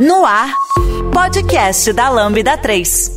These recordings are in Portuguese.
No ar, podcast da Lambda 3.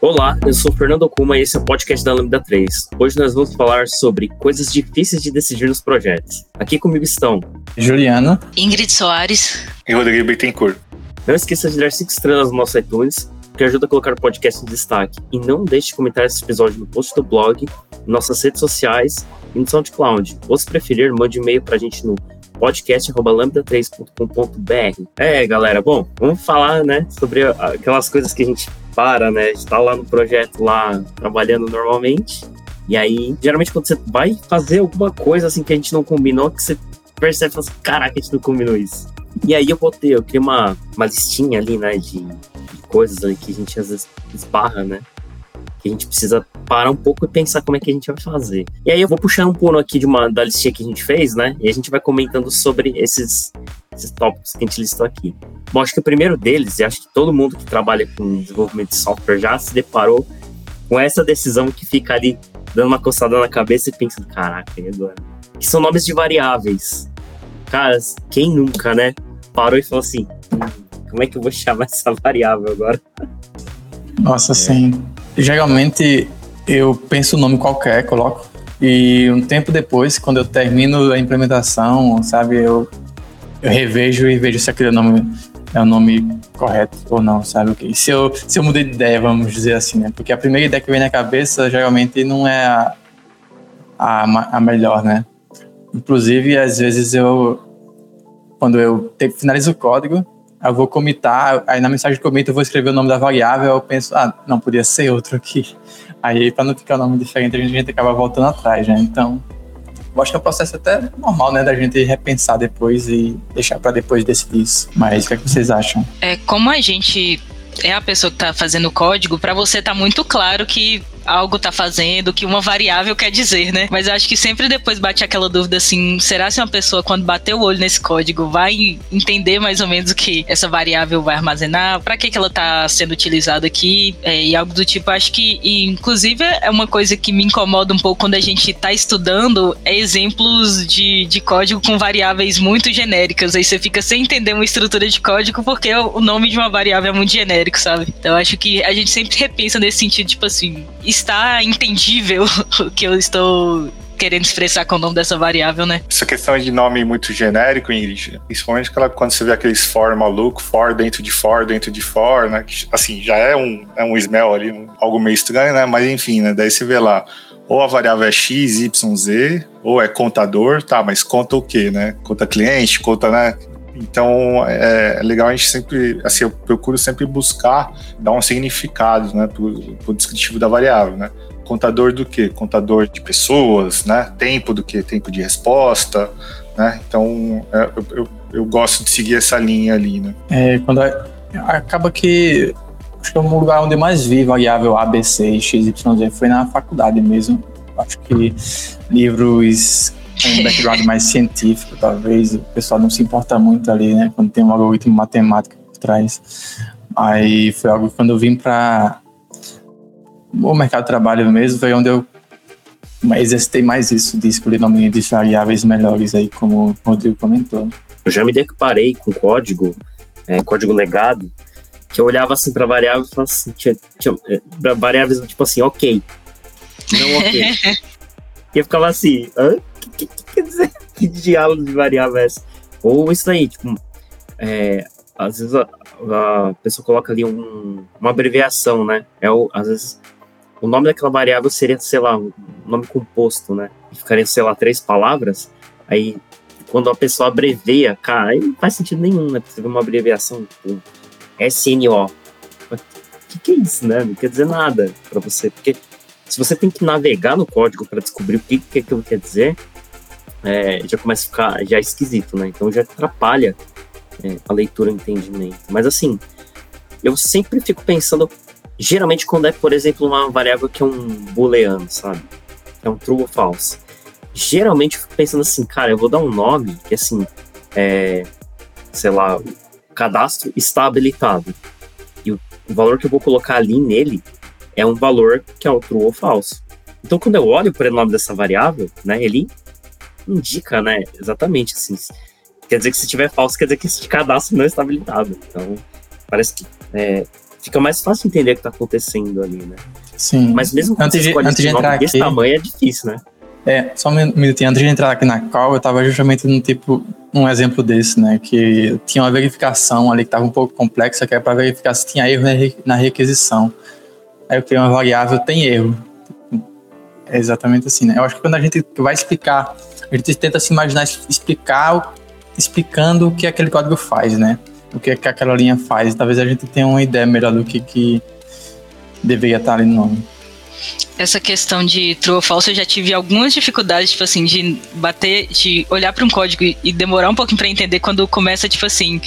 Olá, eu sou o Fernando Kuma e esse é o podcast da Lambda 3. Hoje nós vamos falar sobre coisas difíceis de decidir nos projetos. Aqui comigo estão Juliana, Ingrid Soares e Rodrigo Bittencourt. Não esqueça de dar 5 estrelas no nosso iTunes, que ajuda a colocar o podcast em destaque. E não deixe de comentar esse episódio no post do blog, em nossas redes sociais e no SoundCloud. Ou se preferir, mande um e-mail pra gente no podcast.lambda3.com.br. É, galera, bom, vamos falar, né, sobre aquelas coisas que a gente para, né? A gente tá lá no projeto, lá, trabalhando normalmente. E aí, geralmente, quando você vai fazer alguma coisa assim que a gente não combinou, que você percebe fala assim, caraca, a gente não combinou isso. E aí eu botei, eu criei uma, uma listinha ali, né, de coisas ali que a gente às vezes esbarra, né? Que a gente precisa parar um pouco e pensar como é que a gente vai fazer. E aí eu vou puxar um pulo aqui de uma da listinha que a gente fez, né? E a gente vai comentando sobre esses, esses tópicos que a gente listou aqui. Bom, acho que o primeiro deles, e acho que todo mundo que trabalha com desenvolvimento de software já se deparou com essa decisão que fica ali dando uma coçada na cabeça e pensando, caraca, e agora? Que são nomes de variáveis. Cara, quem nunca, né? Parou e falou assim, como é que eu vou chamar essa variável agora? Nossa, é. sim. Geralmente eu penso o nome qualquer, coloco. E um tempo depois, quando eu termino a implementação, sabe, eu, eu revejo e vejo se aquele nome é o nome correto ou não, sabe? Okay. Se, eu, se eu mudei de ideia, vamos dizer assim, né? Porque a primeira ideia que vem na cabeça geralmente não é a, a, a melhor, né? Inclusive, às vezes eu, quando eu finalizo o código, eu vou comitar, aí na mensagem de commit eu vou escrever o nome da variável, eu penso, ah, não, podia ser outro aqui. Aí, para não ficar um nome diferente, a gente acaba voltando atrás, né? Então, eu acho que é um processo até normal, né, da gente repensar depois e deixar para depois decidir isso. Mas o que, é que vocês acham? É, como a gente é a pessoa que está fazendo o código, para você tá muito claro que algo tá fazendo, que uma variável quer dizer, né? Mas eu acho que sempre depois bate aquela dúvida assim: será se uma pessoa, quando bater o olho nesse código, vai entender mais ou menos o que essa variável vai armazenar? Para que, que ela tá sendo utilizada aqui? É, e algo do tipo, acho que, e, inclusive, é uma coisa que me incomoda um pouco quando a gente tá estudando é exemplos de, de código com variáveis muito genéricas. Aí você fica sem entender uma estrutura de código porque o nome de uma variável é muito genérico, sabe? Então acho que a gente sempre repensa nesse sentido, tipo assim, está entendível o que eu estou querendo expressar com o nome dessa variável, né? Essa questão de nome muito genérico, Ingrid, principalmente quando você vê aqueles for maluco, for dentro de for, dentro de for, né? Assim, já é um, é um smell ali, um, algo meio estranho, né? Mas enfim, né? Daí você vê lá, ou a variável é x, y, z, ou é contador, tá, mas conta o quê, né? Conta cliente, conta, né? Então é, é legal a gente sempre, assim, eu procuro sempre buscar dar um significado, né, para o descritivo da variável, né? Contador do que? Contador de pessoas, né? Tempo do que? Tempo de resposta, né? Então é, eu, eu, eu, gosto de seguir essa linha ali, né? É, quando é, acaba que acho que é um lugar onde mais vi variável ABC e XYZ foi na faculdade mesmo. Acho que livros um background mais científico, talvez. O pessoal não se importa muito ali, né? Quando tem um algoritmo matemático por trás. Aí foi algo que quando eu vim para o mercado de trabalho mesmo, foi onde eu exercitei mais isso, de escolher nome de variáveis melhores aí, como o Rodrigo comentou. Eu já me deparei com código, é, código legado, que eu olhava assim para variáveis e falava assim, tinha, tinha variáveis tipo assim, ok, não ok. eu ficava assim, hã? que, que quer dizer? Que diálogo de variável é essa? Ou isso aí, tipo, é, às vezes a, a, pessoa coloca ali um, uma abreviação, né? É o, às vezes o nome daquela variável seria, sei lá, um nome composto, né? E ficaria, sei lá, três palavras. Aí, quando a pessoa abreveia, cara, aí não faz sentido nenhum, né? Você vê uma abreviação, tipo, SNO. O que, que é isso, né? Não quer dizer nada para você, porque se você tem que navegar no código para descobrir o que, que aquilo quer dizer, é, já começa a ficar já é esquisito, né? Então já atrapalha é, a leitura e o entendimento. Mas assim, eu sempre fico pensando, geralmente quando é, por exemplo, uma variável que é um booleano, sabe? É um true ou false. Geralmente eu fico pensando assim, cara, eu vou dar um nome que assim, é, sei lá, o cadastro está habilitado. E o, o valor que eu vou colocar ali nele é um valor que é o true ou false. Então, quando eu olho para o nome dessa variável, né, ele indica, né? Exatamente, assim. Quer dizer que se tiver falso, quer dizer que esse cadastro não está habilitado. Então, parece que é, fica mais fácil entender o que está acontecendo ali, né? Sim. Mas mesmo com antes de, antes de entrar desse aqui, tamanho é difícil, né? É, só um minutinho, antes de entrar aqui na call, eu estava justamente no tipo, um exemplo desse, né, que tinha uma verificação ali que estava um pouco complexa, que era para verificar se tinha erro na requisição. Aí eu criei uma variável, tem erro. É exatamente assim, né? Eu acho que quando a gente vai explicar, a gente tenta se imaginar explicar, explicando o que aquele código faz, né? O que, que aquela linha faz. Talvez a gente tenha uma ideia melhor do que, que deveria estar ali no nome essa questão de true ou false, eu já tive algumas dificuldades, tipo assim, de bater, de olhar para um código e demorar um pouquinho para entender quando começa, tipo assim,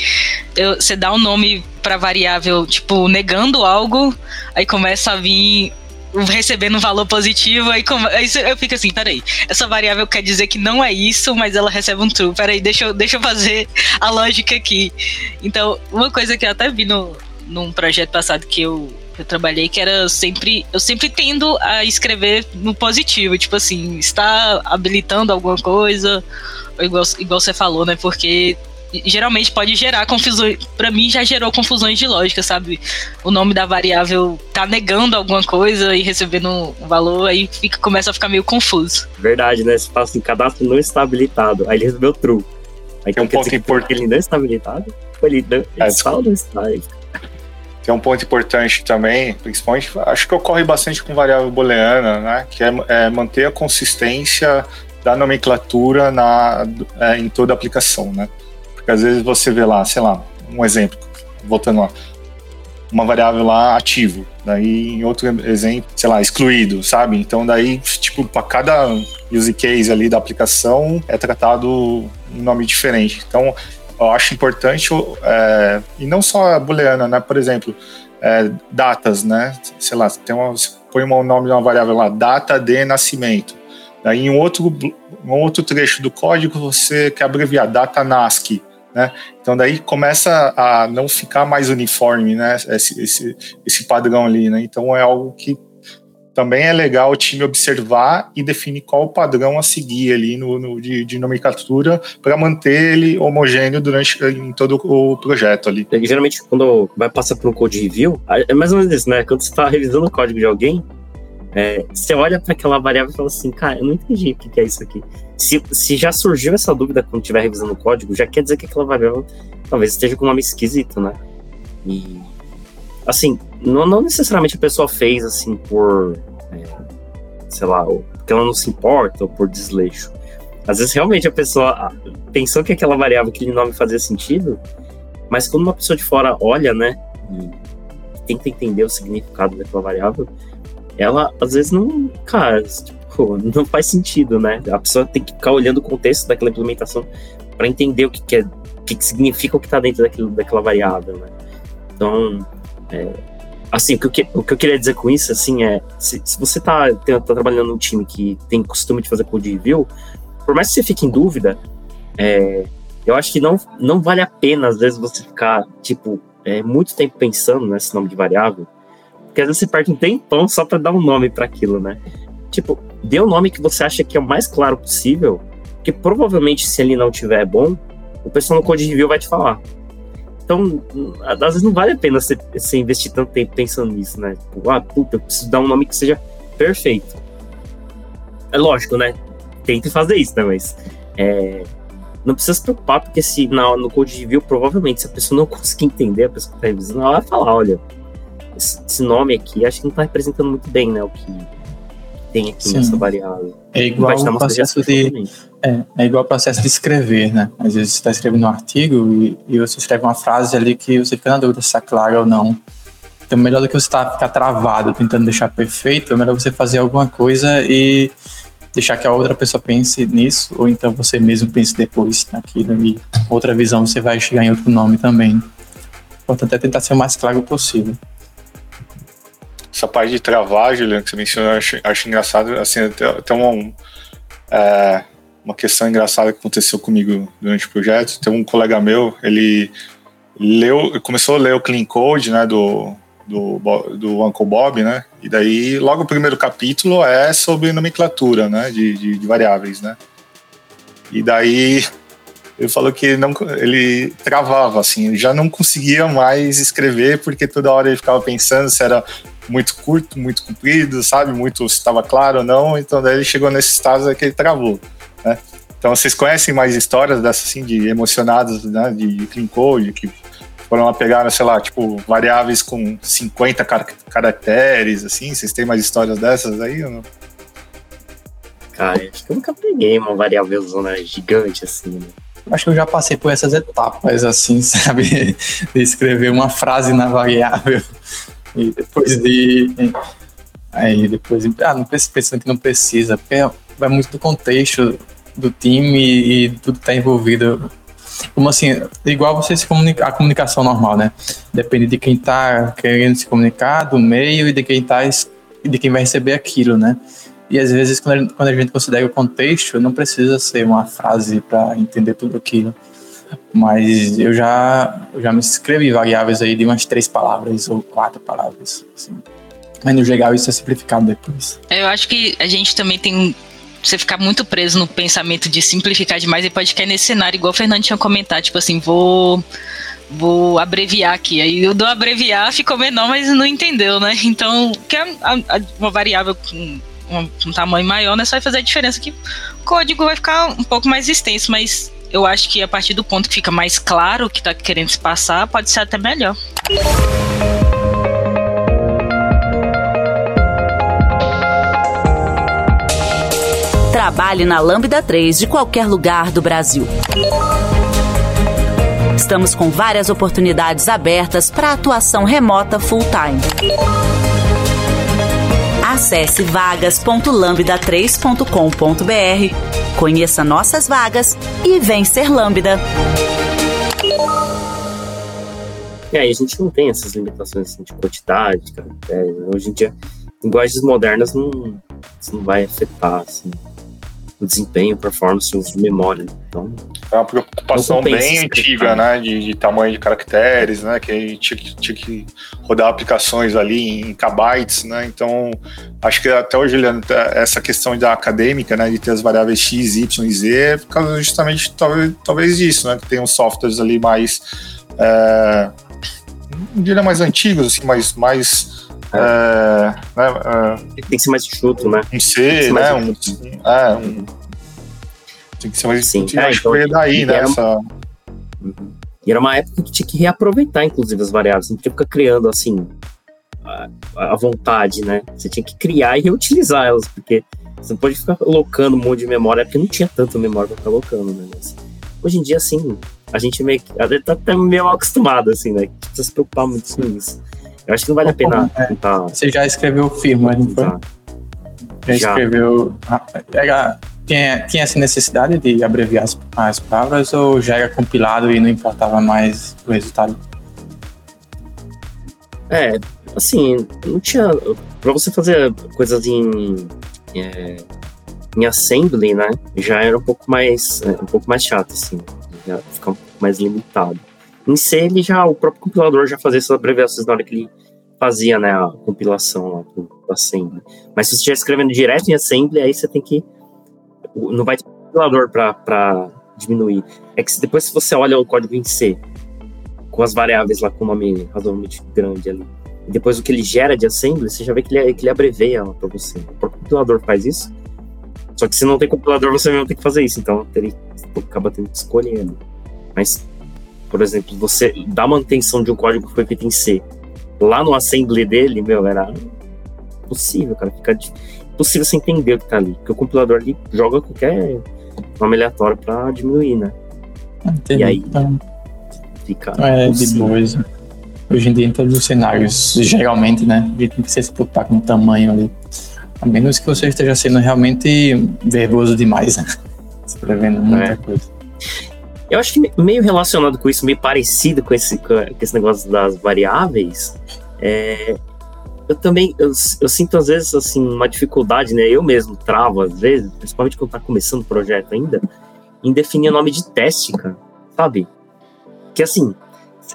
eu, você dá um nome para variável, tipo, negando algo, aí começa a vir recebendo um valor positivo, aí, aí eu fico assim, peraí, essa variável quer dizer que não é isso, mas ela recebe um true, peraí, deixa eu, deixa eu fazer a lógica aqui. Então, uma coisa que eu até vi no, num projeto passado que eu eu trabalhei que era sempre eu sempre tendo a escrever no positivo, tipo assim, está habilitando alguma coisa, igual, igual você falou, né? Porque geralmente pode gerar confusões. Para mim já gerou confusões de lógica, sabe? O nome da variável tá negando alguma coisa e recebendo um valor, aí fica, começa a ficar meio confuso. Verdade, né? Você fala assim, cadastro não está habilitado. Aí ele recebeu true. Aí tem um ponto importante. Ele não está habilitado? Ele, não, ele é, está ou não está? Tem um ponto importante também, principalmente, acho que ocorre bastante com variável booleana, né? Que é, é manter a consistência da nomenclatura na, é, em toda a aplicação, né? Porque às vezes você vê lá, sei lá, um exemplo, voltando lá, uma variável lá ativo, daí em outro exemplo, sei lá, excluído, sabe? Então daí, tipo, para cada use case ali da aplicação é tratado um nome diferente. Então, eu acho importante, é, e não só a booleana, né? Por exemplo, é, datas, né? Sei lá, tem uma, põe um nome de uma variável lá, data de nascimento. Daí em outro, um outro trecho do código você quer abreviar, data NASCII, né? Então daí começa a não ficar mais uniforme, né? Esse, esse, esse padrão ali, né? Então é algo que também é legal o time observar e definir qual o padrão a seguir ali no, no de, de, nomenclatura para manter ele homogêneo durante em todo o projeto ali. É, geralmente, quando vai passar por um code review, é mais ou menos isso, né? Quando você está revisando o código de alguém, é, você olha para aquela variável e fala assim, cara, eu não entendi o que, é isso aqui. Se, se já surgiu essa dúvida quando estiver revisando o código, já quer dizer que aquela variável talvez esteja com um nome esquisito, né? E assim, não, não necessariamente a pessoa fez assim por, é, sei lá, porque ela não se importa ou por desleixo. Às vezes realmente a pessoa ah, pensou que aquela variável, aquele nome fazia sentido, mas quando uma pessoa de fora olha, né, e tenta entender o significado daquela variável, ela às vezes não, cara, tipo, não faz sentido, né? A pessoa tem que ficar olhando o contexto daquela implementação para entender o que, que é, o que, que significa o que está dentro daquilo, daquela variável, né? Então, é, assim, o que, eu, o que eu queria dizer com isso, assim, é, se, se você tá, tá, trabalhando num time que tem costume de fazer code review, por mais que você fique em dúvida, é, eu acho que não, não vale a pena, às vezes, você ficar, tipo, é, muito tempo pensando nesse nome de variável, porque às vezes você perde um tempão só para dar um nome para aquilo, né? Tipo, dê o um nome que você acha que é o mais claro possível, que provavelmente, se ele não tiver bom, o pessoal no code review vai te falar. Então, às vezes não vale a pena você, você investir tanto tempo pensando nisso, né? Tipo, ah, puta, eu preciso dar um nome que seja perfeito. É lógico, né? Tente fazer isso, né? Mas é, não precisa se preocupar, porque se na, no code review, provavelmente, se a pessoa não conseguir entender, a pessoa que está revisando, ela vai falar, olha, esse, nome aqui acho que não está representando muito bem, né? O que tem aqui Sim. nessa variável. É igual o processo de é, é igual o processo de escrever, né? Às vezes você está escrevendo um artigo e, e, você escreve uma frase ali que você fica na dúvida se está clara ou não. Então, melhor do que você tá, ficar travado tentando deixar perfeito, é melhor você fazer alguma coisa e deixar que a outra pessoa pense nisso, ou então você mesmo pense depois naquilo e outra visão você vai chegar em outro nome também. Importante é tentar ser o mais claro possível. Essa parte de travar, Juliano, que você mencionou, acho, acho engraçado, assim, até, até um, é, uma questão engraçada que aconteceu comigo durante o projeto. Tem um colega meu, ele leu, começou a ler o Clean Code, né, do, do, do Uncle Bob, né, e daí logo o primeiro capítulo é sobre nomenclatura, né, de, de, de variáveis, né. E daí ele falou que não, ele travava, assim, ele já não conseguia mais escrever porque toda hora ele ficava pensando se era muito curto, muito comprido, sabe? Muito se estava claro ou não. Então daí ele chegou nesse estado que ele travou, né? Então vocês conhecem mais histórias dessas assim de emocionados, né? De clean code que foram a pegar, sei lá, tipo variáveis com 50 car caracteres, assim. Vocês têm mais histórias dessas aí ou não? Cara, acho que eu nunca peguei uma variável zona gigante assim. Né? Acho que eu já passei por essas etapas, assim, sabe? De escrever uma frase na variável e depois de. Aí depois. Ah, não pensando que não precisa, porque vai muito do contexto do time e tudo que tá envolvido. Como assim, igual você se comunica, a comunicação normal, né? Depende de quem tá querendo se comunicar, do meio e de quem tá de quem vai receber aquilo, né? E às vezes, quando a, gente, quando a gente considera o contexto, não precisa ser uma frase para entender tudo aquilo. Mas eu já, eu já me escrevi variáveis aí de umas três palavras ou quatro palavras. Assim. Mas no geral isso é simplificado depois. Eu acho que a gente também tem você ficar muito preso no pensamento de simplificar demais e pode cair nesse cenário, igual o Fernando tinha comentado, tipo assim, vou vou abreviar aqui. Aí eu dou abreviar, ficou menor, mas não entendeu, né? Então, que é uma variável com um, tamanho maior, né? Só vai fazer a diferença que o código vai ficar um pouco mais extenso, mas eu acho que a partir do ponto que fica mais claro o que está querendo se passar, pode ser até melhor. Trabalhe na Lambda 3 de qualquer lugar do Brasil. Estamos com várias oportunidades abertas para atuação remota full-time. Acesse vagas.lambda3.com.br, conheça nossas vagas e vem ser Lambda. E aí a gente não tem essas limitações assim, de quantidade, de caracteres. Hoje em dia, linguagens modernas não, não vai afetar assim, o desempenho, performance, uso de memória. Então, é uma preocupação bem antiga, né? De, de, tamanho de caracteres, né? Que aí tinha, tinha que rodar aplicações ali em kbytes, né? Então, acho que até hoje, essa questão da acadêmica, né? De ter as variáveis x, y e z, é por causa justamente talvez, talvez disso, né? Que tem uns softwares ali mais. É, não diria mais antigos, assim, mais. mais é, né, é, tem que ser mais chuto, né? Um C, né? Um, é, um, tem que ser mais Sim, é, acho então, que daí, né? Era, essa... Era uma época que tinha que reaproveitar, inclusive, as variáveis. Não tinha que ficar criando assim à vontade, né? Você tinha que criar e reutilizar elas, porque você não pode ficar colocando um monte de memória, porque não tinha tanta memória para ficar colocando, né? Mas, hoje em dia, assim, a gente meio que tá até meio acostumado, assim, né? Precisa se preocupar muito com isso. Eu acho que não vale a pena é, tentar. Você já escreveu não foi? Já, já escreveu. Era, tinha, tinha essa necessidade de abreviar as, as palavras ou já era compilado e não importava mais o resultado? É, assim, não tinha. Pra você fazer coisas em. É, em assembly, né? Já era um pouco mais. É, um pouco mais chato, assim. Já um pouco mais limitado. Em C, ele já, o próprio compilador já fazia essas abreviações na hora que ele fazia, né, a compilação lá assembly. Mas se você estiver escrevendo direto em assembly, aí você tem que não vai ter compilador para diminuir. É que depois se você olha o código em C, com as variáveis lá com o nome razoavelmente grande ali, e depois o que ele gera de assembly, você já vê que ele, que ele abreveia para você. O próprio compilador faz isso. Só que se não tem compilador, você mesmo tem que fazer isso. Então, ele acaba tendo que escolher. Né? Mas, por exemplo, você dá manutenção de um código que foi feito em C. Lá no assembly dele, meu, era possível, cara. Fica, possível você entender o que tá ali. Porque o compilador ali joga qualquer nome aleatório pra diminuir, né? Entendi. E aí então, fica. É, de boas. Hoje em dia, em todos os cenários, geralmente, né? A gente tem que se preocupar com o tamanho ali. A menos que você esteja sendo realmente verboso demais, né? Escrevendo muita é. coisa. Eu acho que meio relacionado com isso, meio parecido com esse, com esse negócio das variáveis, é, eu também, eu, eu, sinto às vezes, assim, uma dificuldade, né? Eu mesmo travo às vezes, principalmente quando tá começando o projeto ainda, em definir o nome de teste, cara, sabe? Que, assim,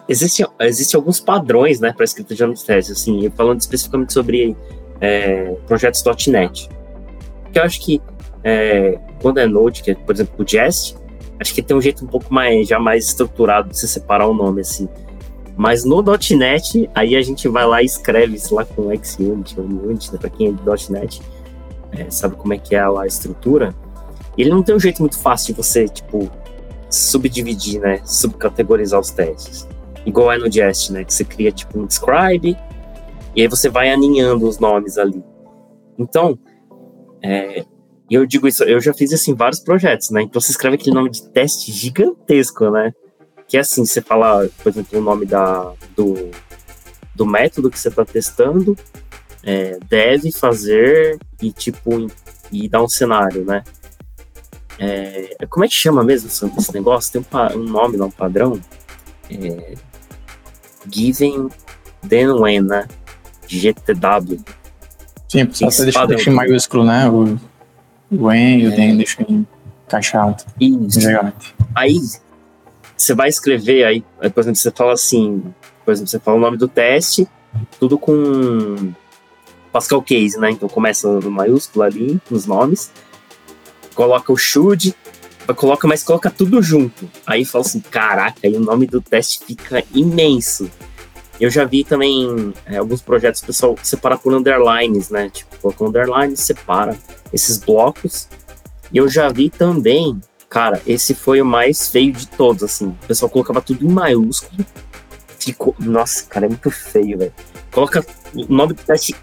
existem existe alguns padrões, né, para escrita de nome de teste, assim, falando especificamente sobre é, projetos. Que eu acho que é, quando é Node, que é, por exemplo, o Jest, acho que tem um jeito um pouco mais, já mais estruturado de você separar o nome, assim. Mas no .NET, aí a gente vai lá e escreve, sei lá, com XUnit ou Unity, né, para quem é de .NET, é, sabe como é que é lá a estrutura. E ele não tem um jeito muito fácil de você, tipo, subdividir, né, subcategorizar os testes. Igual é no Jest, né, que você cria, tipo, um describe, e aí você vai aninhando os nomes ali. Então, é, eu digo isso, eu já fiz, assim, vários projetos, né, então você escreve aquele nome de teste gigantesco, né, que é assim, você fala, por exemplo, o nome da, do, do método que você está testando, é, deve fazer e tipo e dar um cenário, né? É, como é que chama mesmo esse negócio? Tem um, um nome, não, um padrão? É, given then when, né? GTW. Sim, só você deixa, deixa em maiúsculo, né? O, o when e o then deixa em caixa alta. Isso. Aí, você vai escrever aí, por exemplo, você fala assim, por exemplo, você fala o nome do teste, tudo com Pascal Case, né? Então começa no maiúsculo ali, nos nomes, coloca o should, coloca, mas coloca tudo junto. Aí fala assim, caraca, aí o nome do teste fica imenso. Eu já vi também é, alguns projetos o pessoal separa por underlines, né? Tipo, coloca underline, separa esses blocos. E eu já vi também Cara, esse foi o mais feio de todos, assim. O pessoal colocava tudo em maiúsculo. Ficou. Nossa, cara, é muito feio, velho. Coloca o nome do teste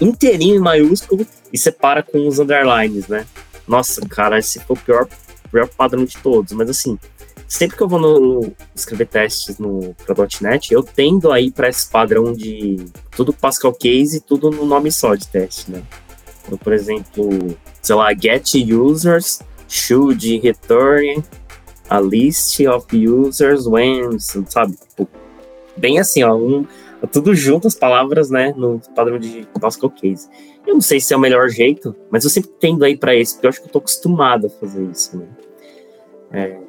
inteirinho em maiúsculo e separa com os underlines, né? Nossa, cara, esse foi o pior, pior padrão de todos. Mas assim, sempre que eu vou no, no escrever testes no .NET, eu tendo aí para esse padrão de tudo Pascal Case e tudo no nome só de teste, né? Então, por exemplo, sei lá, get users should return a list of users when, sabe? Tipo, bem assim, ó, um, tudo junto as palavras, né, no padrão de Pascal Case. Eu não sei se é o melhor jeito, mas eu sempre tendo aí para isso, porque eu acho que eu tô acostumado a fazer isso, né? É,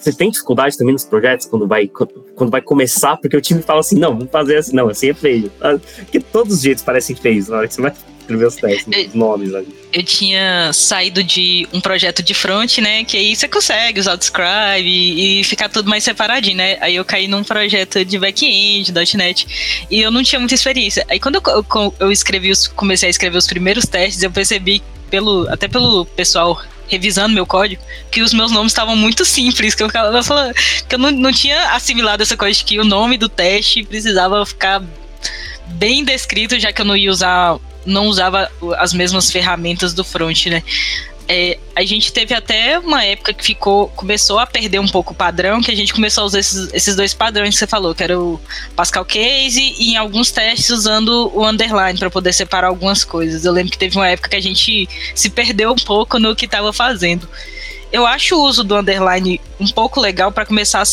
você tem dificuldade também nos projetos quando vai, quando vai começar? Porque o time fala assim, não, vamos fazer assim, não, assim é feio. Ah, porque todos os jeitos parecem feios na hora que você vai escrever os testes, eu, os nomes ali. Eu tinha saído de um projeto de front, né? Que aí você consegue usar o Describe e, e ficar tudo mais separadinho, né? Aí eu caí num projeto de back-end, .NET, e eu não tinha muita experiência. Aí quando eu, eu, eu escrevi os, comecei a escrever os primeiros testes, eu percebi pelo, até pelo pessoal revisando meu código, que os meus nomes estavam muito simples, que eu, ficava, falando, que eu não, não tinha assimilado essa coisa de que o nome do teste precisava ficar bem descrito, já que eu não ia usar não usava as mesmas ferramentas do front, né? É, a gente teve até uma época que ficou, começou a perder um pouco o padrão, que a gente começou a usar esses, esses dois padrões que você falou, que era o Pascal Case e em alguns testes usando o underline para poder separar algumas coisas. Eu lembro que teve uma época que a gente se perdeu um pouco no que estava fazendo. Eu acho o uso do underline um pouco legal para começar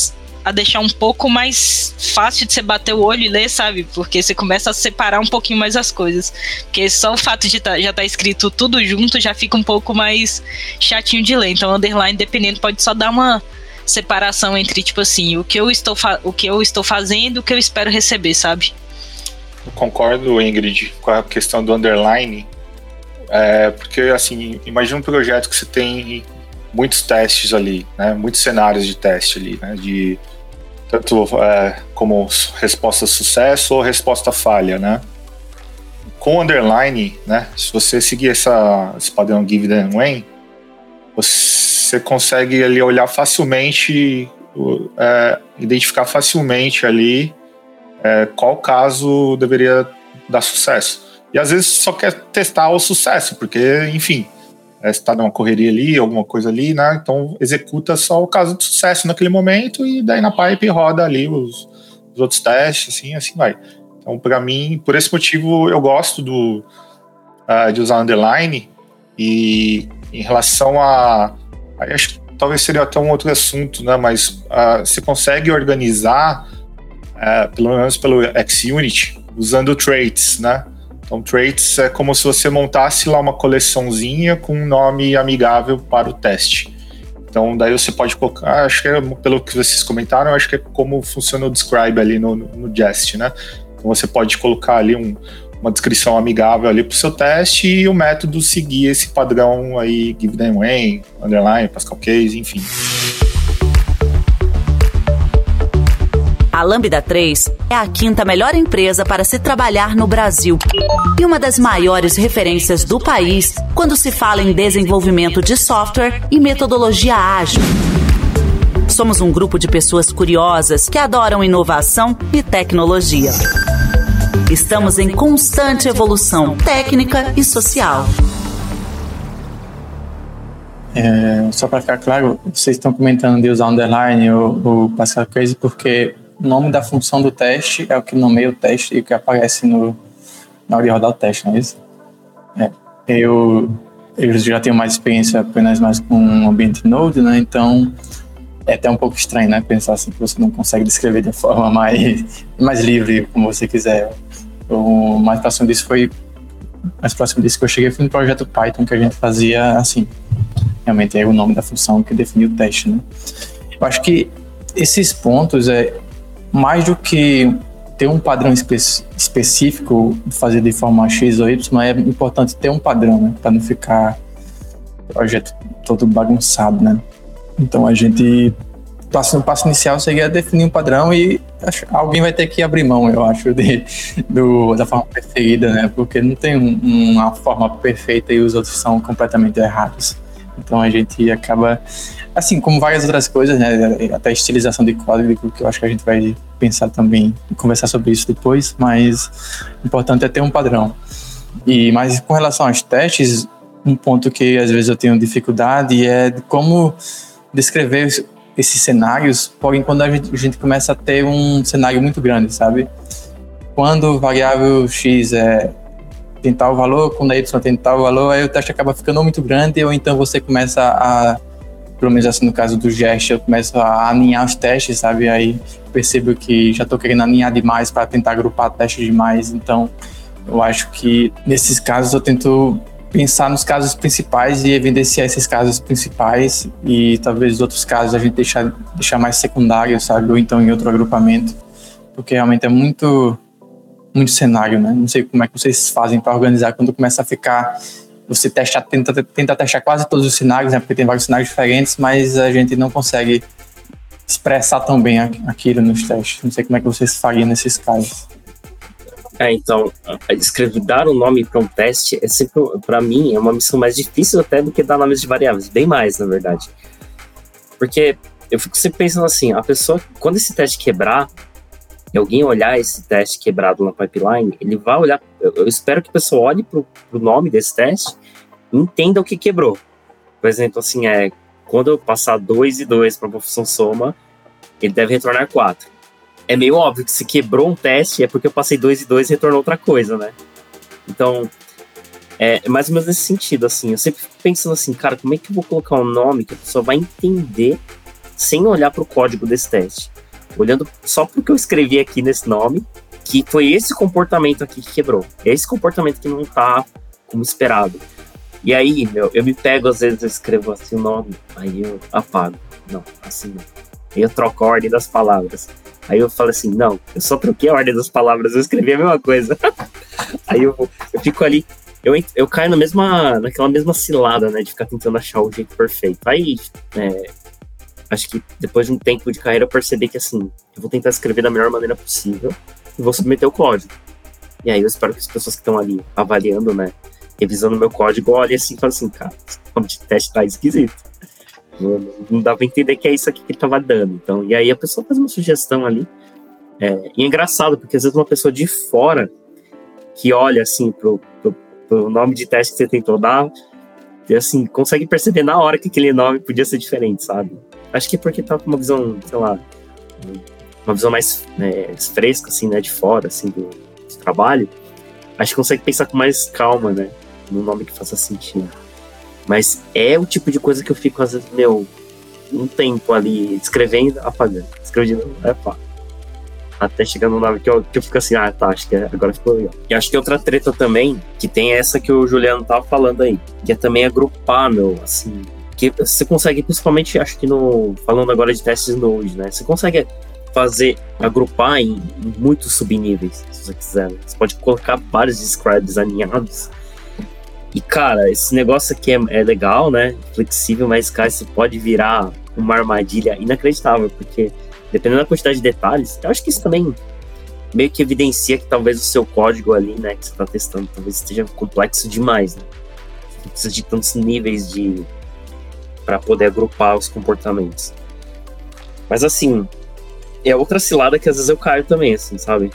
a deixar um pouco mais fácil de você bater o olho e ler, sabe? Porque você começa a separar um pouquinho mais as coisas. Porque só o fato de tá, já estar tá escrito tudo junto já fica um pouco mais chatinho de ler. Então, underline, dependendo, pode só dar uma separação entre, tipo assim, o que eu estou, o que eu estou fazendo e o que eu espero receber, sabe? Eu concordo, Ingrid, com a questão do underline. É, porque, assim, imagina um projeto que você tem muitos testes ali, né? Muitos cenários de teste ali, né? De tanto é, como resposta sucesso ou resposta falha, né? Com underline, né? Se você seguir essa, esse padrão give then when, você consegue ali olhar facilmente, é, identificar facilmente ali é, qual caso deveria dar sucesso. E às vezes só quer testar o sucesso, porque, enfim, é, está numa correria ali, alguma coisa ali, né? Então executa só o caso de sucesso naquele momento e daí na pipe roda ali os, os outros testes, assim, assim vai. Então, para mim, por esse motivo, eu gosto do, uh, de usar underline e em relação a, acho que talvez seria até um outro assunto, né? Mas uh, você consegue organizar, uh, pelo menos pelo XUnit, usando traits, né? Então, traits é como se você montasse lá uma coleçãozinha com um nome amigável para o teste. Então, daí você pode colocar, acho que é, pelo que vocês comentaram, acho que é como funciona o describe ali no, no, Jest, né? Então, você pode colocar ali um, uma descrição amigável ali para o seu teste e o método seguir esse padrão aí, give them away, underline, Pascal Case, enfim. A Lambda 3 é a quinta melhor empresa para se trabalhar no Brasil e uma das maiores referências do país quando se fala em desenvolvimento de software e metodologia ágil. Somos um grupo de pessoas curiosas que adoram inovação e tecnologia. Estamos em constante evolução técnica e social. É, só para ficar claro, vocês estão comentando de usar underline ou, ou Pascal Crazy porque o nome da função do teste é o que nomeia o teste e o que aparece no, na hora de rodar o teste, não é isso? É. Eu, eu já tenho mais experiência apenas mais com um ambiente Node, né? Então é até um pouco estranho, né? Pensar assim que você não consegue descrever de forma mais, mais livre, como você quiser. O mais próximo disso foi mais próximo disso que eu cheguei foi no projeto Python que a gente fazia assim. Realmente é o nome da função que define o teste, né? Eu acho que esses pontos é mais do que ter um padrão espe específico, fazer de forma X ou Y, é importante ter um padrão, né? Para não ficar o projeto todo bagunçado, né? Então a gente no passo inicial seria definir um padrão e alguém vai ter que abrir mão, eu acho, de, do, da forma preferida, né? Porque não tem um, uma forma perfeita e os outros são completamente errados. Então a gente acaba, assim como várias outras coisas, né? Até estilização de código, que eu acho que a gente vai pensar também e conversar sobre isso depois, mas o importante é ter um padrão. E mas com relação aos testes, um ponto que às vezes eu tenho dificuldade é como descrever esses cenários, porém quando a gente, a gente começa a ter um cenário muito grande, sabe? Quando variável x é tentar o valor, quando a y tentar o valor, aí o teste acaba ficando muito grande, ou então você começa a, pelo menos assim no caso do Jest, eu começo a alinhar os testes, sabe? Aí percebo que já estou querendo alinhar demais para tentar agrupar testes demais, então eu acho que nesses casos eu tento pensar nos casos principais e evidenciar esses casos principais e talvez outros casos a gente deixar, deixar mais secundários, sabe? Ou então em outro agrupamento, porque realmente é muito muito cenário, né? Não sei como é que vocês fazem para organizar quando começa a ficar você testa, tenta, tenta testar quase todos os cenários, né? Porque tem vários cenários diferentes, mas a gente não consegue expressar tão bem aquilo nos testes. Não sei como é que vocês fariam nesses casos. É, então, escrever, dar um nome para um teste é sempre, para mim, é uma missão mais difícil até do que dar nomes de variáveis, bem mais, na verdade. Porque eu fico sempre pensando assim, a pessoa, quando esse teste quebrar, e alguém olhar esse teste quebrado na pipeline, ele vai olhar, eu, espero que a pessoa olhe para o nome desse teste e entenda o que quebrou. Por exemplo, assim, é, quando eu passar 2 e 2 para uma função soma, ele deve retornar 4 é meio óbvio que se quebrou um teste é porque eu passei 2 e 2 e retornou outra coisa, né? Então, é, é mais ou menos nesse sentido, assim. Eu sempre fico pensando assim, cara, como é que eu vou colocar um nome que a pessoa vai entender sem olhar para o código desse teste? Olhando só para o que eu escrevi aqui nesse nome, que foi esse comportamento aqui que quebrou. É esse comportamento que não tá como esperado. E aí, meu, eu me pego, às vezes eu escrevo assim o nome, aí eu apago. Não, assim não. Aí eu troco a ordem das palavras. Aí eu falo assim, não, eu só troquei a ordem das palavras, eu escrevi a mesma coisa. aí eu, eu fico ali, eu, eu caio na mesma, naquela mesma cilada, né, de ficar tentando achar o jeito perfeito. Aí, é, acho que depois de um tempo de carreira eu percebi que, assim, eu vou tentar escrever da melhor maneira possível e vou submeter o código. E aí eu espero que as pessoas que estão ali avaliando, né, revisando meu código, olhem assim e falem assim, cara, esse nome de teste tá esquisito. Não, não dá pra entender que é isso aqui que ele tava dando. Então, e aí a pessoa faz uma sugestão ali. É, e é engraçado, porque às vezes uma pessoa de fora que olha assim pro, pro, pro nome de teste que você tentou dar, e assim, consegue perceber na hora que aquele nome podia ser diferente, sabe? Acho que porque tá com uma visão, sei lá, uma visão mais né, fresca, assim, né, de fora, assim, do, do trabalho. Acho que consegue pensar com mais calma, né, no nome que faça sentido. Mas é o tipo de coisa que eu fico, às vezes, meu, um tempo ali escrevendo, apagando. Escrevendo, é pá. Até chegar no nome que eu, que eu fico assim, ah, tá, acho que é, agora ficou legal. E acho que outra treta também, que tem essa que o Juliano tava falando aí, que é também agrupar, meu, assim. Que você consegue, principalmente, acho que no. Falando agora de testes Node, né? Você consegue fazer, agrupar em, em muitos subníveis, se você quiser. Né? Você pode colocar vários scribes alinhados. E, cara, esse negócio aqui é, é legal, né? Flexível, mas, cara, isso pode virar uma armadilha inacreditável, porque dependendo da quantidade de detalhes, eu acho que isso também meio que evidencia que talvez o seu código ali, né, que você está testando, talvez esteja complexo demais, né? Você precisa de tantos níveis de para poder agrupar os comportamentos. Mas assim, é outra cilada que às vezes eu caio também, assim, sabe?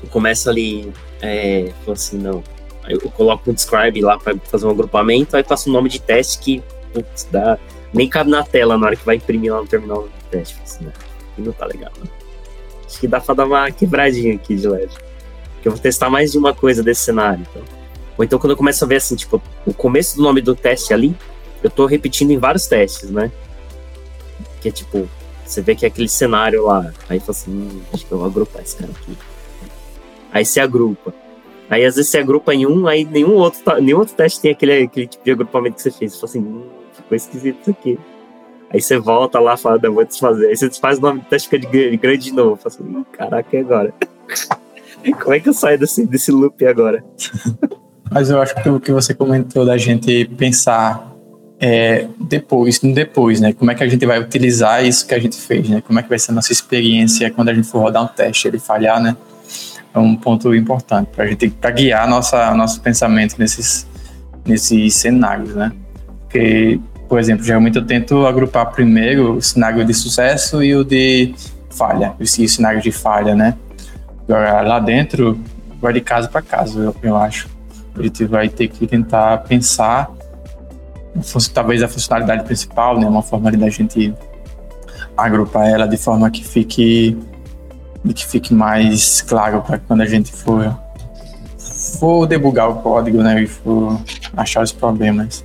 Eu começo ali, é, assim, não. Aí eu coloco um describe lá para fazer um agrupamento, aí faço um nome de teste que putz, dá, nem cabe na tela na hora que vai imprimir lá no terminal de teste. Assim, né? Não tá legal, né? Acho que dá pra dar uma quebradinha aqui de leve. Porque eu vou testar mais de uma coisa desse cenário. Então. Ou então quando eu começo a ver assim, tipo, o começo do nome do teste ali, eu tô repetindo em vários testes, né? Que é tipo, você vê que é aquele cenário lá. Aí fala assim, hum, acho que eu vou agrupar esse cara aqui. Aí você agrupa. Aí às vezes você agrupa em um, aí nenhum outro, nenhum outro teste tem aquele, aquele tipo de agrupamento que você fez. Você fala assim, hum, ficou esquisito isso aqui. Aí você volta lá e fala, não, vou desfazer. Aí você desfaz o nome do teste, fica de grande de novo. Fala assim, caraca, e agora? Como é que eu saio desse, desse loop agora? Mas eu acho que o que você comentou da gente pensar é, depois, depois, né? Como é que a gente vai utilizar isso que a gente fez, né? Como é que vai ser a nossa experiência quando a gente for rodar um teste, ele falhar, né? É um ponto importante para a gente, para guiar nossa nosso pensamento nesses nesses cenários, né? Porque por exemplo, geralmente eu tento agrupar primeiro o cenário de sucesso e o de falha, o cenário de falha, né? Agora, lá dentro, vai de casa para casa, eu, eu, acho. A gente vai ter que tentar pensar, talvez a funcionalidade principal, né? Uma forma da gente agrupar ela de forma que fique que fique mais claro para quando a gente for for debugar o código, né, e for achar os problemas.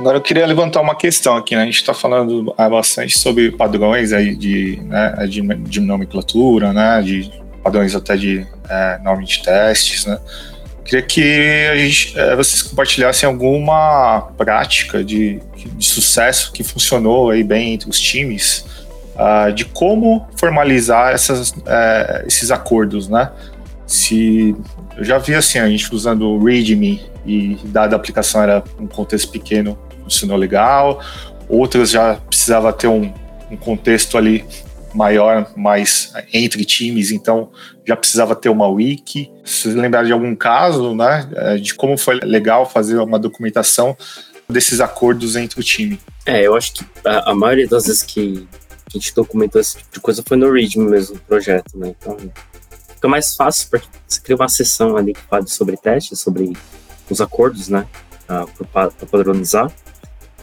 Agora eu queria levantar uma questão aqui, né? A gente está falando bastante sobre padrões aí de, né, de, de nomenclatura, né? De padrões até de é, nome de testes, né? Queria que a gente, é, vocês compartilhassem alguma prática de, de, sucesso que funcionou aí bem entre os times, uh, de como formalizar essas, uh, esses acordos, né? Se eu já vi assim a gente usando o README e dada a aplicação era um contexto pequeno, funcionou legal, outras já precisava ter um, um contexto ali maior, mais entre times, então já precisava ter uma wiki. Se lembrar de algum caso, né, é, de como foi legal fazer uma documentação desses acordos entre o time. É, eu acho que a, a maioria das vezes que a gente documentou esse tipo de coisa foi no README mesmo, do projeto, né, então fica mais fácil porque você cria uma sessão ali que fala sobre testes, sobre os acordos, né, para padronizar.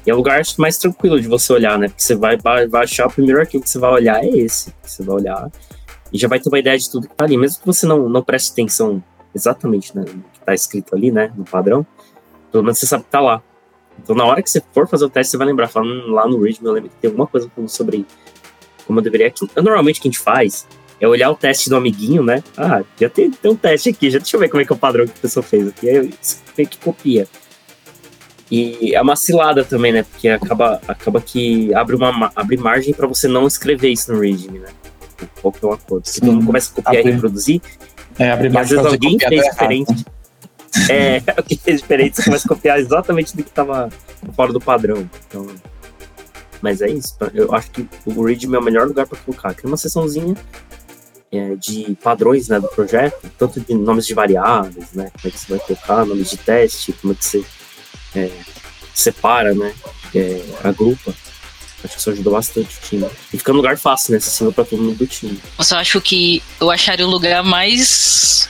E é o lugar mais tranquilo de você olhar, né? Porque você vai, vai achar o primeiro arquivo que você vai olhar é esse. Você vai olhar e já vai ter uma ideia de tudo que tá ali. Mesmo que você não, não preste atenção exatamente né, no que tá escrito ali, né? No padrão, pelo menos você sabe que tá lá. Então, na hora que você for fazer o teste, você vai lembrar, falando lá no Readme, eu lembro que tem alguma coisa sobre como eu deveria. Que, normalmente, o que a gente faz é olhar o teste do amiguinho, né? Ah, já tem, tem um teste aqui, já deixa eu ver como é que é o padrão que a pessoa fez aqui. Aí você meio que copia. E é uma cilada também, né? Porque acaba, acaba que abre, uma, abre margem para você não escrever isso no README, né? Qual que é o acordo? Se todo mundo começa a copiar abre, e reproduzir, é, abre e às vezes alguém fez diferente. Errado. É, alguém fez diferente, você começa a copiar exatamente do que estava fora do padrão. Então, mas é isso. Eu acho que o README é o melhor lugar para colocar. Cria uma seçãozinha é, de padrões né, do projeto, tanto de nomes de variáveis, né? Como é que você vai colocar, nomes de teste, como é que você é, separa, né? É, agrupa. Acho que isso ajuda bastante o time. E fica no lugar fácil, né? Acessível pra todo mundo do time. Eu só acho que eu acharia o lugar mais,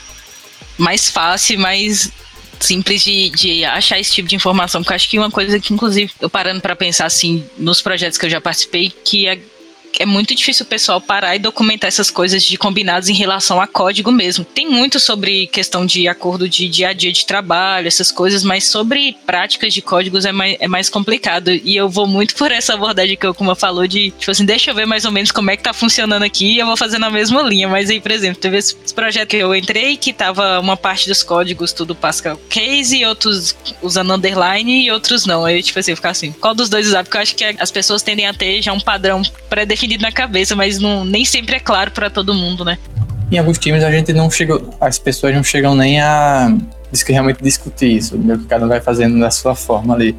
mais fácil, mais simples de, de achar esse tipo de informação. Porque acho que uma coisa que, inclusive, eu parando para pensar assim, nos projetos que eu já participei, que é é muito difícil o pessoal parar e documentar essas coisas de combinados em relação a código mesmo. Tem muito sobre questão de acordo de dia a dia de trabalho, essas coisas, mas sobre práticas de códigos é mais, é mais complicado. E eu vou muito por essa abordagem que o Kuma falou de, tipo assim, deixa eu ver mais ou menos como é que tá funcionando aqui e eu vou fazer na mesma linha. Mas aí, por exemplo, teve esse projeto que eu entrei que tava uma parte dos códigos tudo Pascal Case e outros usando underline e outros não. Aí, tipo assim, eu ficar assim, qual dos dois usar? Porque eu acho que as pessoas tendem a ter já um padrão pré-definido na cabeça, mas não, nem sempre é claro para todo mundo, né? Em alguns times a gente não chega, as pessoas não chegam nem a realmente discutir isso, meio que cada um vai fazendo da sua forma ali.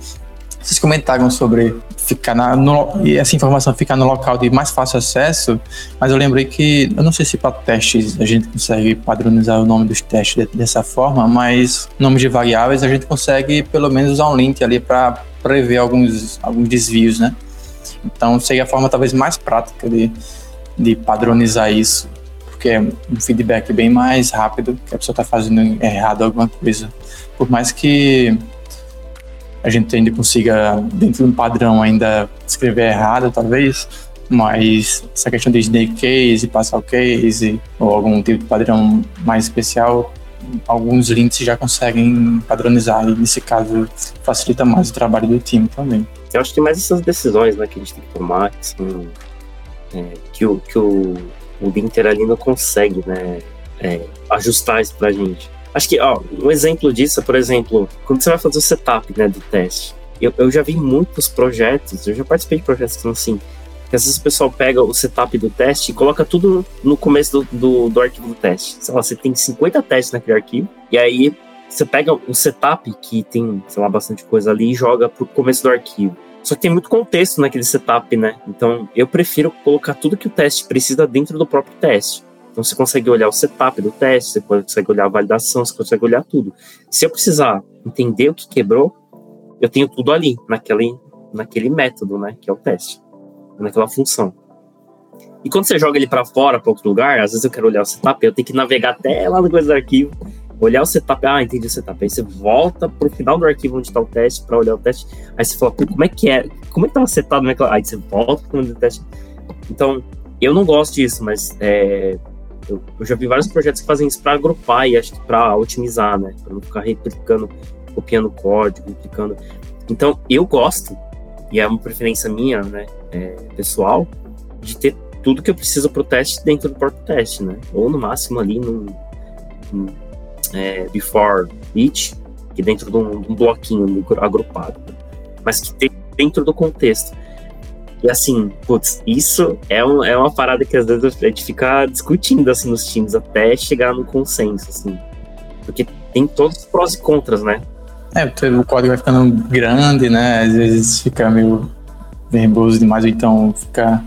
Vocês comentaram sobre ficar na, no, essa informação ficar no local de mais fácil acesso, mas eu lembrei que, eu não sei se para testes a gente consegue padronizar o nome dos testes de, dessa forma, mas nomes de variáveis a gente consegue pelo menos usar um link ali para prever alguns, alguns desvios, né? Então seria a forma talvez mais prática de, de padronizar isso, porque é um feedback bem mais rápido que a pessoa está fazendo errado alguma coisa. Por mais que a gente ainda consiga, dentro de um padrão, ainda escrever errado, talvez, mas essa questão de snake case, passar case, ou algum tipo de padrão mais especial, alguns links já conseguem padronizar e nesse caso facilita mais o trabalho do time também. Eu acho que mais essas decisões né, que a gente tem que tomar, são, é, que, o, que o, o Linter ali não consegue né, é, ajustar isso pra gente. Acho que, ó, um exemplo disso é, por exemplo, quando você vai fazer o setup né, do teste. Eu, eu já vi muitos projetos, eu já participei de projetos que são assim, que às vezes o pessoal pega o setup do teste e coloca tudo no começo do, do, do arquivo do teste. Sei lá, você tem 50 testes naquele arquivo, e aí você pega o setup, que tem, sei lá, bastante coisa ali, e joga pro começo do arquivo. Só que tem muito contexto naquele setup, né? Então eu prefiro colocar tudo que o teste precisa dentro do próprio teste. Então você consegue olhar o setup do teste, você consegue olhar a validação, você consegue olhar tudo. Se eu precisar entender o que quebrou, eu tenho tudo ali, naquele, naquele método, né, que é o teste, naquela função. E quando você joga ele para fora, para outro lugar, às vezes eu quero olhar o setup, eu tenho que navegar até lá no coisa do arquivo, olhar o setup, ah, entendi o setup. Aí você volta pro final do arquivo onde está o teste para olhar o teste. Aí você fala, como é que é? Como é que tava setado naquela. Aí você volta pro do teste. Então, eu não gosto disso, mas é, eu, eu, já vi vários projetos que fazem isso para agrupar e acho que para otimizar, né? Para não ficar replicando, copiando código, replicando. Então, eu gosto, e é uma preferência minha, né, é, pessoal, de ter tudo que eu preciso para o teste dentro do próprio teste, né? Ou no máximo ali no é, before each, que dentro de um, um bloquinho agrupado, mas que tem dentro do contexto. E assim, putz, isso é, um, é uma parada que às vezes a gente fica discutindo assim nos times até chegar no consenso, assim. Porque tem todos os prós e contras, né? É, o código vai ficando grande, né? Às vezes fica meio verboso demais, ou então fica.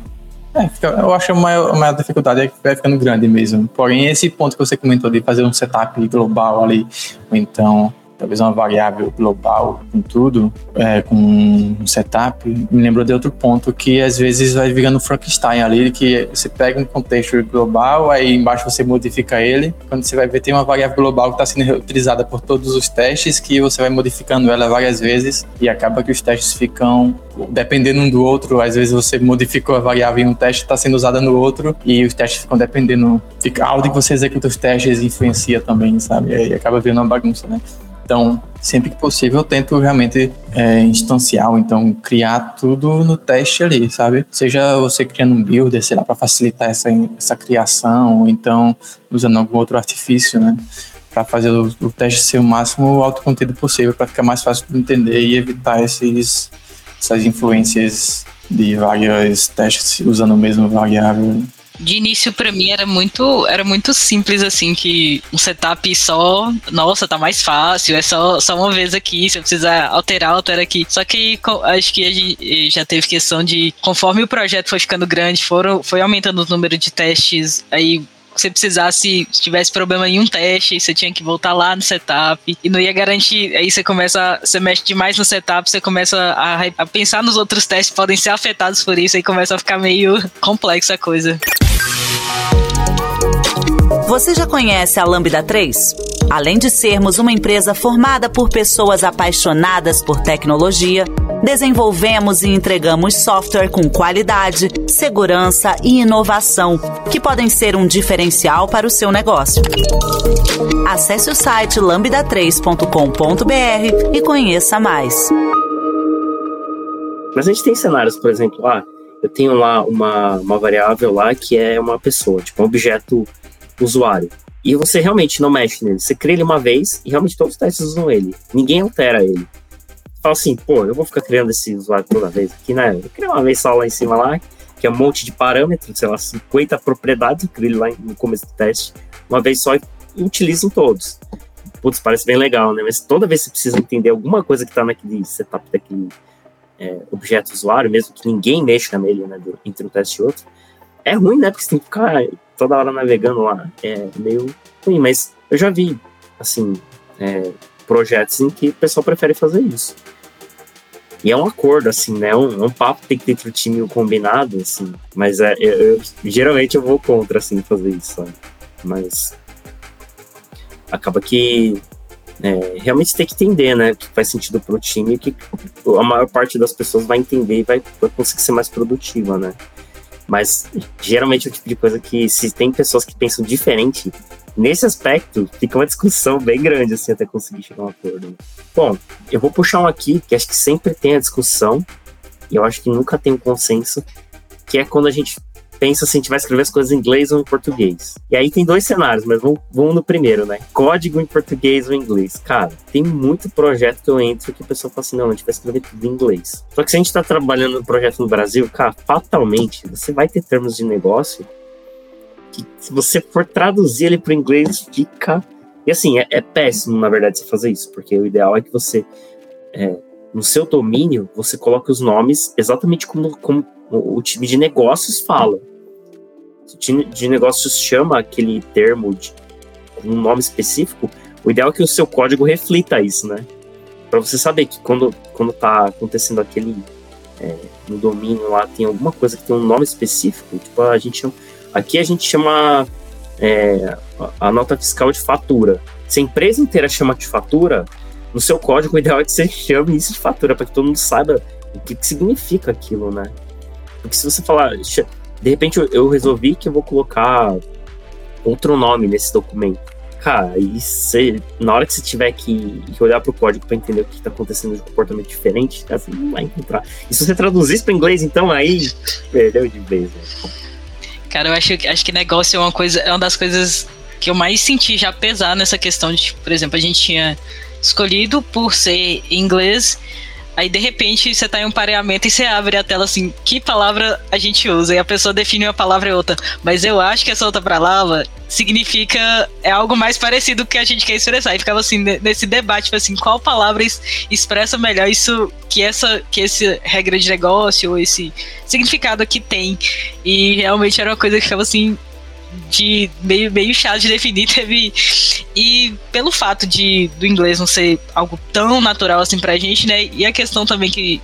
É, fica, eu acho a maior, a maior dificuldade é que vai ficando grande mesmo. Porém, esse ponto que você comentou de fazer um setup global ali, ou então talvez uma variável global com tudo, é, com um setup, me lembrou de outro ponto que às vezes vai virando Frankenstein ali, que você pega um contexto global, aí embaixo você modifica ele, quando você vai ver tem uma variável global que está sendo utilizada por todos os testes, que você vai modificando ela várias vezes e acaba que os testes ficam dependendo um do outro, às vezes você modificou a variável em um teste, está sendo usada no outro, e os testes ficam dependendo, fica, a ordem que você executa os testes influencia também, sabe? E aí acaba virando uma bagunça, né? Então, sempre que possível, eu tento realmente é, instanciar, ou então criar tudo no teste ali, sabe? Seja você criando um builder, sei lá, para facilitar essa, essa criação, ou então usando algum outro artifício, né? Para fazer o, o, teste ser o máximo autocontido possível, para ficar mais fácil de entender e evitar esses, essas influências de vários testes usando o mesmo variável de início para mim era muito era muito simples assim que um setup só nossa tá mais fácil é só só uma vez aqui se eu precisar alterar altera aqui. Só que acho que a gente já teve questão de conforme o projeto foi ficando grande foram foi aumentando o número de testes aí você precisasse, se tivesse problema em um teste, você tinha que voltar lá no setup e não ia garantir. Aí você começa, você mexe demais no setup, você começa a, a pensar nos outros testes que podem ser afetados por isso, aí começa a ficar meio complexa a coisa. Você já conhece a Lambda 3? Além de sermos uma empresa formada por pessoas apaixonadas por tecnologia, desenvolvemos e entregamos software com qualidade, segurança e inovação, que podem ser um diferencial para o seu negócio. Acesse o site lambda3.com.br e conheça mais. Mas a gente tem cenários, por exemplo, ah, eu tenho lá uma, uma variável lá que é uma pessoa, tipo um objeto usuário. E você realmente não mexe nele. Você cria ele uma vez e realmente todos os testes usam ele. Ninguém altera ele. Fala assim, pô, eu vou ficar criando esse usuário toda vez aqui, né? Eu criei uma vez só lá em cima lá, que é um monte de parâmetros, sei lá, 50 propriedades, eu crio ele lá no começo do teste, uma vez só e utilizam todos. Putz, parece bem legal, né? Mas toda vez você precisa entender alguma coisa que tá naquele setup daquele é, objeto usuário, mesmo que ninguém mexa nele, né, entre um teste e outro, é ruim, né? Porque você tem que ficar toda hora navegando lá. É meio ruim, mas eu já vi, assim, é, projetos em que o pessoal prefere fazer isso. E é um acordo, assim, né? Um, um papo tem que ter entre o time combinado, assim. Mas é, eu, eu, geralmente eu vou contra, assim, fazer isso, sabe? Mas acaba que é, realmente tem que entender, né? Que faz sentido pro time que a maior parte das pessoas vai entender e vai, vai conseguir ser mais produtiva, né? Mas geralmente é o tipo de coisa que, se tem pessoas que pensam diferente, nesse aspecto fica uma discussão bem grande, assim, até conseguir chegar a um acordo. Bom, eu vou puxar um aqui que acho que sempre tem a discussão, e eu acho que nunca tem um consenso, que é quando a gente pensa se a gente vai escrever as coisas em inglês ou em português. E aí tem dois cenários, mas vamos, vamos no primeiro, né? Código em português ou em inglês. Cara, tem muito projeto que eu entro que a pessoa fala assim, não, a gente vai escrever tudo em inglês. Só que se a gente tá trabalhando no projeto no Brasil, cara, fatalmente, você vai ter termos de negócio que se você for traduzir ele para inglês, fica... E assim, é, é, péssimo, na verdade, você fazer isso, porque o ideal é que você... É, no seu domínio, você coloque os nomes exatamente como, como o time de negócios fala de negócios chama aquele termo de um nome específico, o ideal é que o seu código reflita isso, né? Para você saber que quando, quando tá acontecendo aquele é, no domínio lá tem alguma coisa que tem um nome específico, tipo a gente chama, aqui a gente chama é, a nota fiscal de fatura. Se a empresa inteira chama de fatura, no seu código o ideal é que você chame isso de fatura para que todo mundo saiba o que, que significa aquilo, né? Porque se você falar de repente eu, eu resolvi que eu vou colocar outro nome nesse documento. Cara, e você, na hora que você tiver que, que olhar para o código para entender o que está acontecendo de comportamento diferente, cara, você não vai encontrar. E se você traduzir isso para inglês, então aí perdeu de vez. Né? Cara, eu acho, acho que negócio é uma coisa, é uma das coisas que eu mais senti já pesar nessa questão de, por exemplo, a gente tinha escolhido por ser inglês Aí de repente você tá em um pareamento e você abre a tela assim, que palavra a gente usa? E a pessoa define uma palavra e outra. Mas eu acho que essa outra palavra significa é algo mais parecido que a gente quer expressar. E ficava assim nesse debate, tipo assim, qual palavra expressa melhor isso que essa que esse regra de negócio ou esse significado aqui tem. E realmente era uma coisa que ficava assim de meio, meio chato de definir, teve. E pelo fato de do inglês não ser algo tão natural assim pra gente, né? E a questão também que,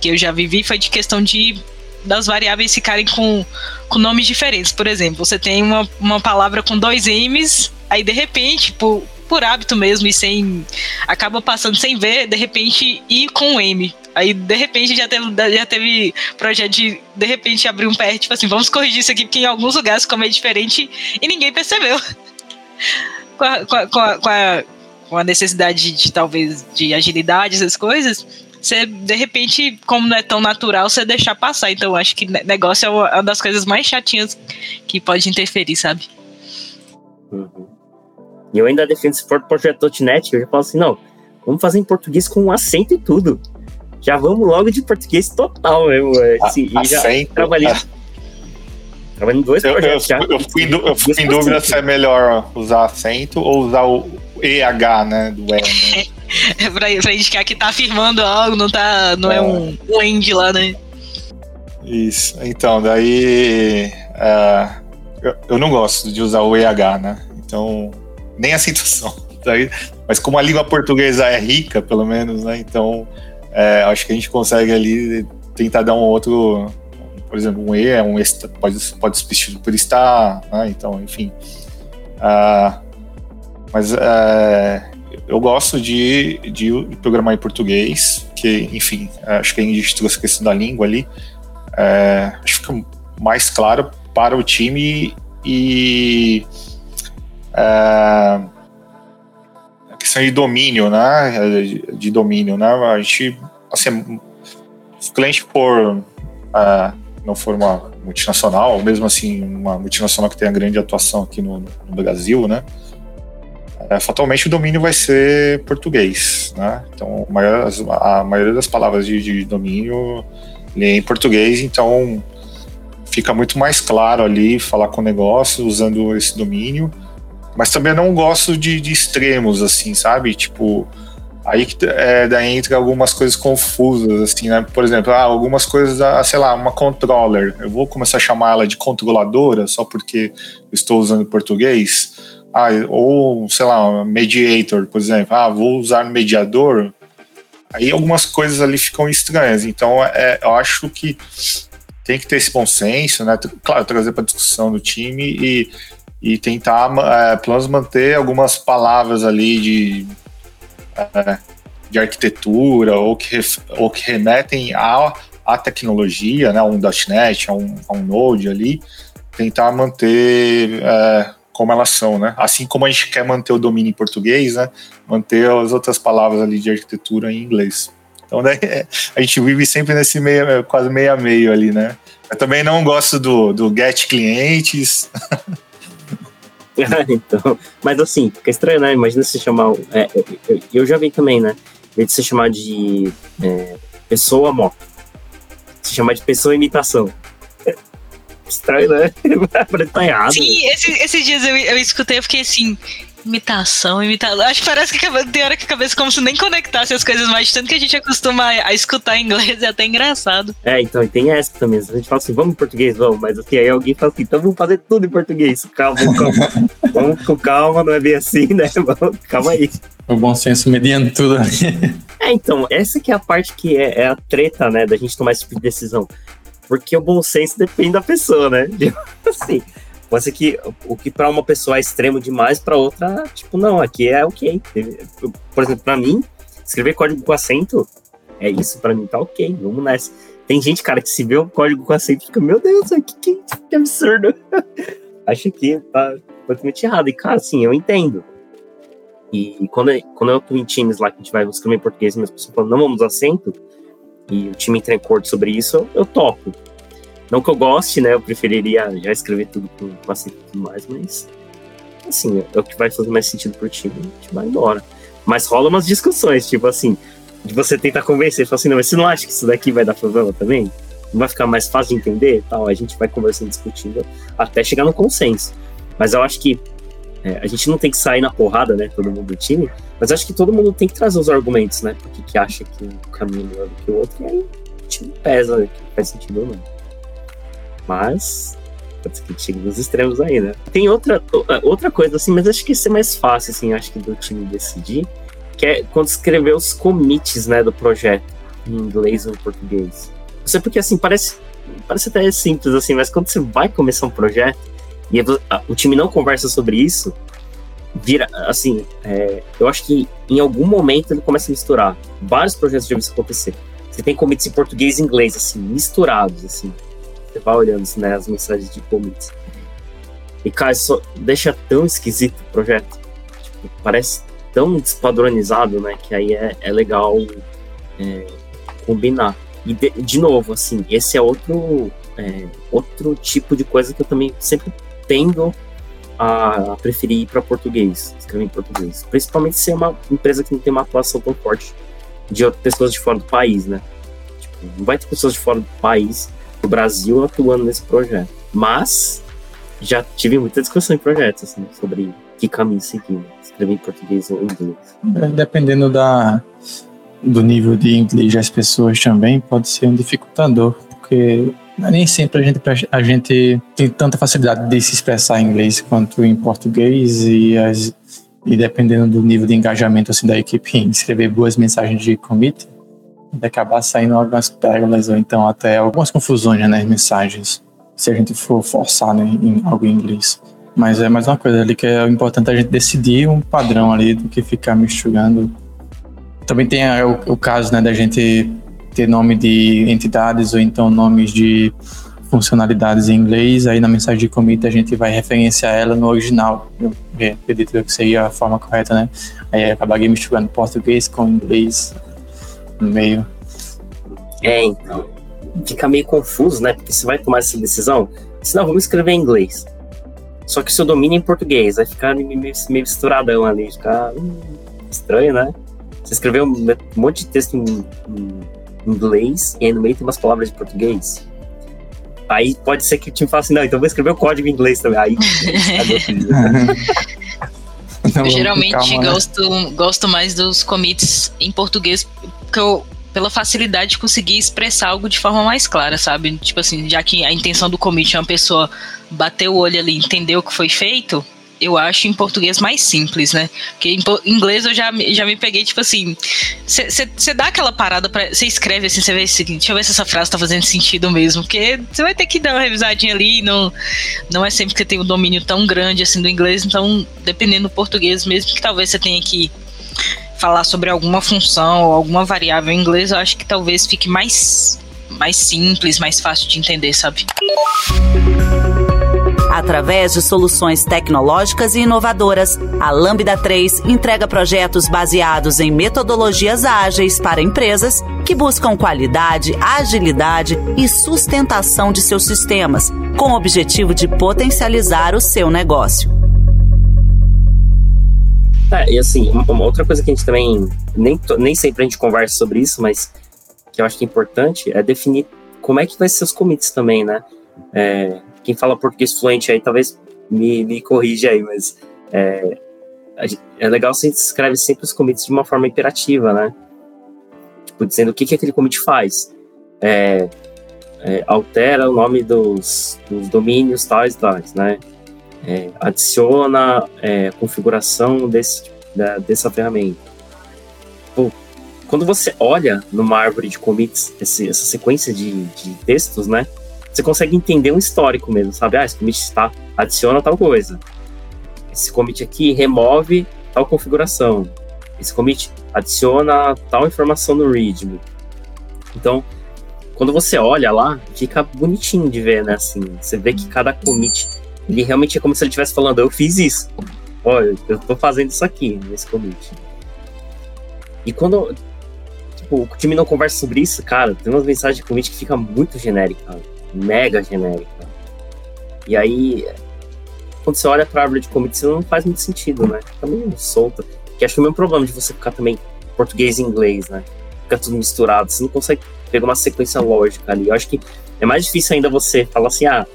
que eu já vivi foi de questão de das variáveis ficarem com, com nomes diferentes. Por exemplo, você tem uma, uma palavra com dois M's, aí de repente, por, por hábito mesmo e sem. acaba passando sem ver, de repente, I com M. Aí, de repente, já teve, já teve projeto de, de repente, abrir um PR, tipo assim, vamos corrigir isso aqui, porque em alguns lugares ficou meio diferente e ninguém percebeu. com, a, com, a, com, a, com, a, necessidade de, de, talvez, de agilidade, essas coisas, você, de repente, como não é tão natural, você deixar passar. Então, acho que negócio é uma das coisas mais chatinhas que pode interferir, sabe? Uhum. E eu ainda defendo se for projeto.net, eu já falo assim, não, vamos fazer em português com um acento e tudo. Já vamos logo de português total mesmo. Assim, e já trabalhei. Ah. Trabalhei em dois eu, projetos eu, já. Eu fui, eu fui em dúvida se é melhor usar acento ou usar o EH, né? Do E, né? é pra, pra indicar que tá afirmando algo, não, tá, não é, é um, um end lá, né? Isso. Então, daí. Uh, eu, eu não gosto de usar o EH, né? Então, nem a situação. Mas como a língua portuguesa é rica, pelo menos, né? Então, é, acho que a gente consegue ali tentar dar um outro, por exemplo, um E é um pode pode substituir por estar, né? Então, enfim. Uh, Mas é, eu gosto de, de programar em português, que, enfim, acho que a gente trouxe a questão da língua ali. É, acho que fica mais claro para o time e é, questão de domínio, né? De domínio, né? A gente, assim, se o cliente for é, não for uma multinacional, ou mesmo assim uma multinacional que tenha grande atuação aqui no, no Brasil, né? É, fatalmente o domínio vai ser português, né? Então a maioria, a maioria das palavras de, de domínio é em português, então fica muito mais claro ali falar com o negócio usando esse domínio. Mas também não gosto de, de extremos, assim, sabe? Tipo, aí que é, daí entra algumas coisas confusas, assim, né? Por exemplo, ah, algumas coisas, ah, sei lá, uma controller. Eu vou começar a chamar ela de controladora só porque estou usando português. Ah, ou, sei lá, mediator, por exemplo. Ah, vou usar mediador. Aí algumas coisas ali ficam estranhas. Então, é, eu acho que tem que ter esse bom senso, né? Claro, trazer para discussão do time e, e tentar, é, pelo menos, manter algumas palavras ali de, é, de arquitetura ou que, ou que remetem à, à tecnologia, né? Um .NET, a um, a um Node ali, tentar manter é, como elas são, né? Assim como a gente quer manter o domínio em português, né? Manter as outras palavras ali de arquitetura em inglês. Então daí, a gente vive sempre nesse meio, quase meio a meio ali, né? Eu também não gosto do, do get clientes. então, mas assim, fica estranho, né? Imagina se chamar. É, eu, eu, já vi também, né? Em de se chamar de é, pessoa moto, se chamar de pessoa imitação. Estranho, né? Tá errado. Sim, esse, esses dias eu, eu escutei, eu fiquei assim, Imitação, imitação. Acho que parece que tem hora que a cabeça como se nem conectasse as coisas mais, tanto que a gente acostuma a, escutar inglês, é até engraçado. É, então, e tem essa também. A gente fala assim, vamos em português, vamos, mas assim, aí alguém fala assim, então vamos fazer tudo em português. Calma, calma. vamos com calma, não é bem assim, né? Vamos, calma aí. O bom senso mediando tudo ali. É, então, essa que é a parte que é, é a treta, né, da gente tomar esse tipo de decisão. Porque o bom senso depende da pessoa, né? Assim, Ser que o que para uma pessoa é extremo demais, para outra, tipo, não, aqui é ok. Por exemplo, para mim, escrever código com acento é isso, para mim tá ok, vamos nessa. Tem gente, cara, que se vê o código com acento fica, meu Deus, que, que, que absurdo. Acho que tá completamente errado. E, cara, assim, eu entendo. E quando, quando eu tô em times lá que a gente vai escrever em português e as pessoas falam, não vamos acento, e o time entra em acordo sobre isso, eu, eu topo. Não que eu goste, né? Eu preferiria já escrever tudo com bastante e tudo mais, mas assim, é o que vai fazer mais sentido pro time, a gente vai embora. Mas rola umas discussões, tipo assim, de você tentar convencer, falar assim, não, mas você não acha que isso daqui vai dar problema também? Não vai ficar mais fácil de entender tal? A gente vai conversando, discutindo, até chegar no consenso. Mas eu acho que é, a gente não tem que sair na porrada, né, todo mundo do time, mas acho que todo mundo tem que trazer os argumentos, né, porque que acha que um caminho é melhor do que o outro, e aí o time pesa, né, que faz sentido ou não. Mas pode ser que chegue nos extremos aí, né? Tem outra, outra coisa, assim, mas acho que isso é mais fácil, assim, acho que do time decidir, que é quando escrever os commits, né, do projeto, em inglês ou em português. Não sei porque, assim, parece, parece até simples, assim, mas quando você vai começar um projeto e o time não conversa sobre isso, vira, assim, é, eu acho que em algum momento ele começa a misturar. Vários projetos isso acontecer. Você tem commits em português e inglês, assim, misturados, assim. Você vai olhando né, as mensagens de comments. E, cara, isso deixa tão esquisito o projeto. Tipo, parece tão despadronizado, né? Que aí é, é legal é, combinar. E, de, de, novo, assim, esse é outro, é, outro tipo de coisa que eu também sempre tendo a, a preferir ir para português, escrever em português. Principalmente se é uma empresa que não tem uma atuação tão forte de pessoas de fora do país, né? Tipo, não vai ter pessoas de fora do país o Brasil atuando nesse projeto. Mas já tive muita discussão em projetos assim, sobre que caminho seguir, escrever em português ou inglês. É, dependendo da, do nível de inglês das pessoas também, pode ser um dificultador, porque nem sempre a gente, a gente tem tanta facilidade de se expressar em inglês quanto em português e, as, e dependendo do nível de engajamento assim, da equipe em escrever boas mensagens de commit, de acabar saindo algumas pérolas ou então até algumas confusões né, nas mensagens, se a gente for forçar né, em algo em inglês. Mas é mais uma coisa ali que é importante a gente decidir um padrão ali do que ficar misturando. Também tem o, o caso né, da gente ter nome de entidades ou então nomes de funcionalidades em inglês, aí na mensagem de commit a gente vai referenciar ela no original. Eu acredito que seria a forma correta, né? Aí acabaria misturando português com inglês no meio. É, então. Fica meio confuso, né? Porque você vai tomar essa decisão, se não, vamos escrever em inglês. Só que o seu domínio é em português, vai ficar meio, meio misturadão ali, ficar hum, estranho, né? Você escreveu um monte de texto em, em inglês e aí no meio tem umas palavras de português. Aí pode ser que o time fale assim, não, então vou escrever o código em inglês também. Aí. eu geralmente calma, gosto, né? gosto mais dos commits em português, porque eu, pela facilidade de conseguir expressar algo de forma mais clara, sabe? Tipo assim, já que a intenção do commit é uma pessoa bater o olho ali, entender o que foi feito, eu acho em português mais simples, né? Porque em inglês eu já, já me peguei, tipo assim. Você dá aquela parada para Você escreve assim, você vê assim, deixa eu ver se essa frase tá fazendo sentido mesmo. Porque você vai ter que dar uma revisadinha ali. Não, não é sempre que você tem um domínio tão grande assim do inglês. Então, dependendo do português, mesmo que talvez você tenha que falar sobre alguma função ou alguma variável em inglês, eu acho que talvez fique mais, mais simples, mais fácil de entender, sabe? Através de soluções tecnológicas e inovadoras, a Lambda 3 entrega projetos baseados em metodologias ágeis para empresas que buscam qualidade, agilidade e sustentação de seus sistemas, com o objetivo de potencializar o seu negócio. É, e assim, uma outra coisa que a gente também, nem, nem sempre a gente conversa sobre isso, mas que eu acho que é importante, é definir como é que vai ser os commits também, né? É, quem fala português fluente aí talvez me, me corrija aí, mas é, é legal a gente escreve sempre os commits de uma forma imperativa, né? Tipo, dizendo o que, que aquele commit faz. É, é, altera o nome dos, dos domínios tais tais, né? É, adiciona é, configuração desse, da, dessa ferramenta. Pô, quando você olha numa árvore de commits, esse, essa sequência de, de textos, né? Você consegue entender um histórico mesmo, sabe? Ah, esse commit está, adiciona tal coisa. Esse commit aqui remove tal configuração. Esse commit adiciona tal informação no readme. Então, quando você olha lá, fica bonitinho de ver, né? Assim, você vê que cada commit, ele realmente é como se ele estivesse falando, eu fiz isso. Olha, eu tô fazendo isso aqui nesse commit. E quando tipo, o time não conversa sobre isso, cara, tem umas mensagens de commit que fica muito genérica, cara mega genérica. E aí, quando você olha para a árvore de commits, não faz muito sentido, né? Fica meio solta. Que acho que é o mesmo problema de você ficar também português e inglês, né? Fica tudo misturado, você não consegue pegar uma sequência lógica ali. Eu acho que é mais difícil ainda você falar assim, ah,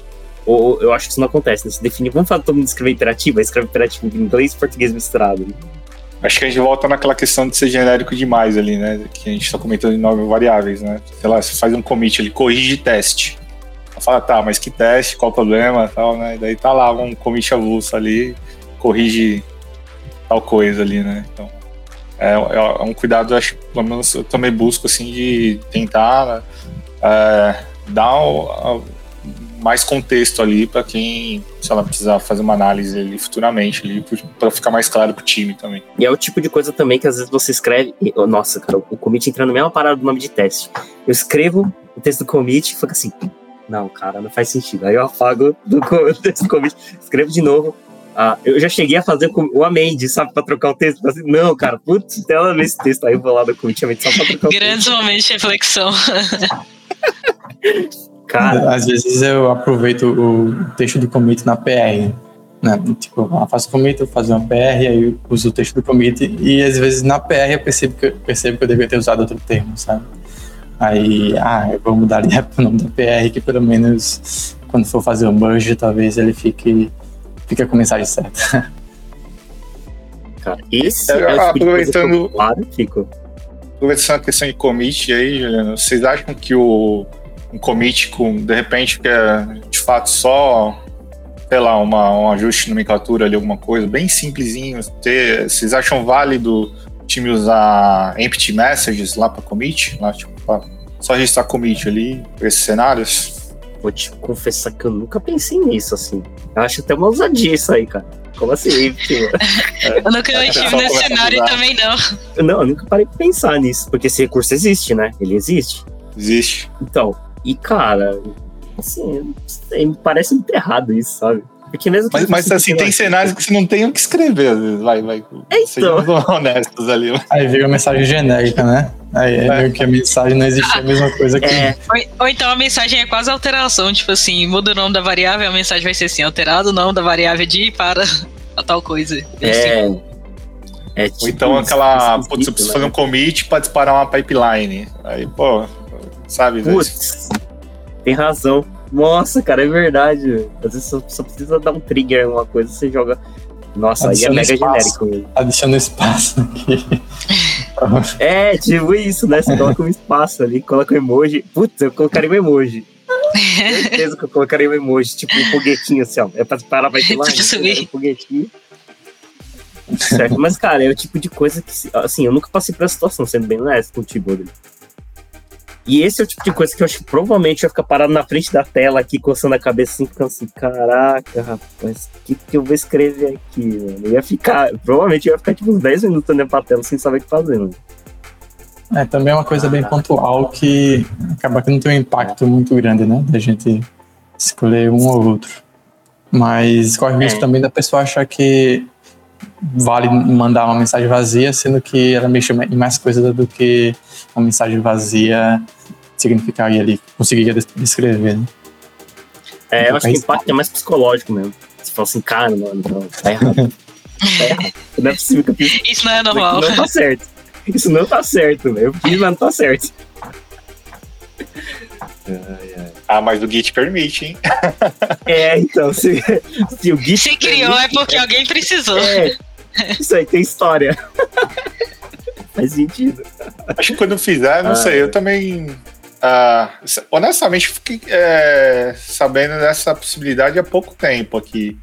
ou, eu acho que isso não acontece, né? Você define, vamos falar todo mundo escrever imperativo, aí escreve imperativo em inglês e português misturado. Acho que a gente volta naquela questão de ser genérico demais ali, né? Que a gente está comentando em nove variáveis, né? Sei lá, você faz um commit, ele corrige teste fala, tá, mas que teste, qual o problema tal, né? E daí tá lá um commit avulso ali, corrige tal coisa ali, né? Então, é, é um cuidado, acho pelo menos eu também busco, assim, de tentar né, é, dar mais contexto ali para quem, se ela precisar fazer uma análise ali futuramente ali para ficar mais claro pro time também. E é o tipo de coisa também que às vezes você escreve, e, nossa, cara, o commit entra na mesma parada do nome de teste. Eu escrevo o texto do commit e fica assim, não, cara, não faz sentido. Aí eu apago do, desse convite, escrevo de novo. Ah, eu já cheguei a fazer o Amende, sabe, pra trocar o texto. Assim, não, cara, putz, ela vê esse texto. Aí eu vou lá do convite só pra trocar o Grandes texto. momentos de reflexão. cara. Às vezes eu aproveito o texto do commit na PR. Né? Tipo, eu faço commit, eu faço uma PR, aí eu uso o texto do commit. E às vezes na PR eu percebo que, percebo que eu deveria ter usado outro termo, sabe? Aí, ah, eu vou mudar o nome do PR, que pelo menos quando for fazer o merge, talvez ele fique, fique com a mensagem certa. Cara, esse é, é aproveitando, claro, fico. Aproveitando a questão de commit aí, Juliano, vocês acham que o um commit com, de repente, que é de fato só, sei lá, uma, um ajuste de nomenclatura ali, alguma coisa, bem simplesinho, ter, vocês acham válido time usar empty messages lá para commit? Lá, tipo, só registrar commit ali para esses cenários? vou te confessar que eu nunca pensei nisso, assim. Eu acho até uma ousadia isso aí, cara. Como assim? Eu nunca estive nesse cenário também, não. Não, eu nunca parei pra pensar nisso, porque esse recurso existe, né? Ele existe. Existe. Então, e cara, assim, me parece muito errado isso, sabe? Porque mesmo mas, mas assim, tem cenários que você não tem o que escrever, às vezes. Vai, vai. Então. honestos ali. Aí veio a mensagem genérica, né? Aí é meio que a mensagem não existe a mesma coisa que. É. Ou, ou, então a mensagem é quase alteração, tipo assim, muda o nome da variável, a mensagem vai ser assim, alterado o nome da variável de para a tal coisa. É. É tipo Ou então aquela. Putz, eu preciso né? fazer um commit para disparar uma pipeline. Aí, pô, sabe? Putz, tem razão. Nossa, cara, é verdade. Às vezes só, só precisa dar um trigger, alguma coisa, você joga. Nossa, Adiciona aí é mega espaço. genérico mesmo. Adiciona espaço aqui. é, tipo isso, né? Você coloca um espaço ali, coloca um emoji. Putz, eu colocaria um emoji. certeza que eu colocaria um emoji, tipo um foguetinho assim, ó. É pra parar vai ter lá, um foguetinho. Certo, mas cara, é o tipo de coisa que, assim, eu nunca passei por essa situação, sendo bem honesto contigo, Rodrigo. E esse é o tipo de coisa que eu acho que provavelmente eu ia ficar parado na frente da tela aqui, coçando a cabeça assim, ficando assim, caraca, rapaz, o que, que eu vou escrever aqui, mano? Eu ia ficar, provavelmente eu ia ficar tipo uns 10 minutos olhando pra tela sem saber o que fazer, mano. É, também é uma coisa bem pontual que acaba que não tem um impacto muito grande, né? Da gente escolher um ou outro. Mas corre o risco é. também da pessoa achar que vale mandar uma mensagem vazia, sendo que ela mexe em mais coisas do que uma mensagem vazia significaria ali, conseguiria descrever, né? É, então, eu acho que o impacto é mais psicológico mesmo. Você fala assim, cara, mano, não, tá errado. tá errado. Não é possível que eu fiz. Isso não é normal. Isso não tá certo. Isso não tá certo, velho. Eu fiz, mas não tá certo. Ah, mas o Git permite, hein? É, então, se, se o Git. Se criou permite, é porque é, alguém precisou. É, isso aí tem história. Faz sentido. Acho que quando fizer, não ah, sei, eu também. Ah, honestamente, fiquei é, sabendo dessa possibilidade há pouco tempo aqui.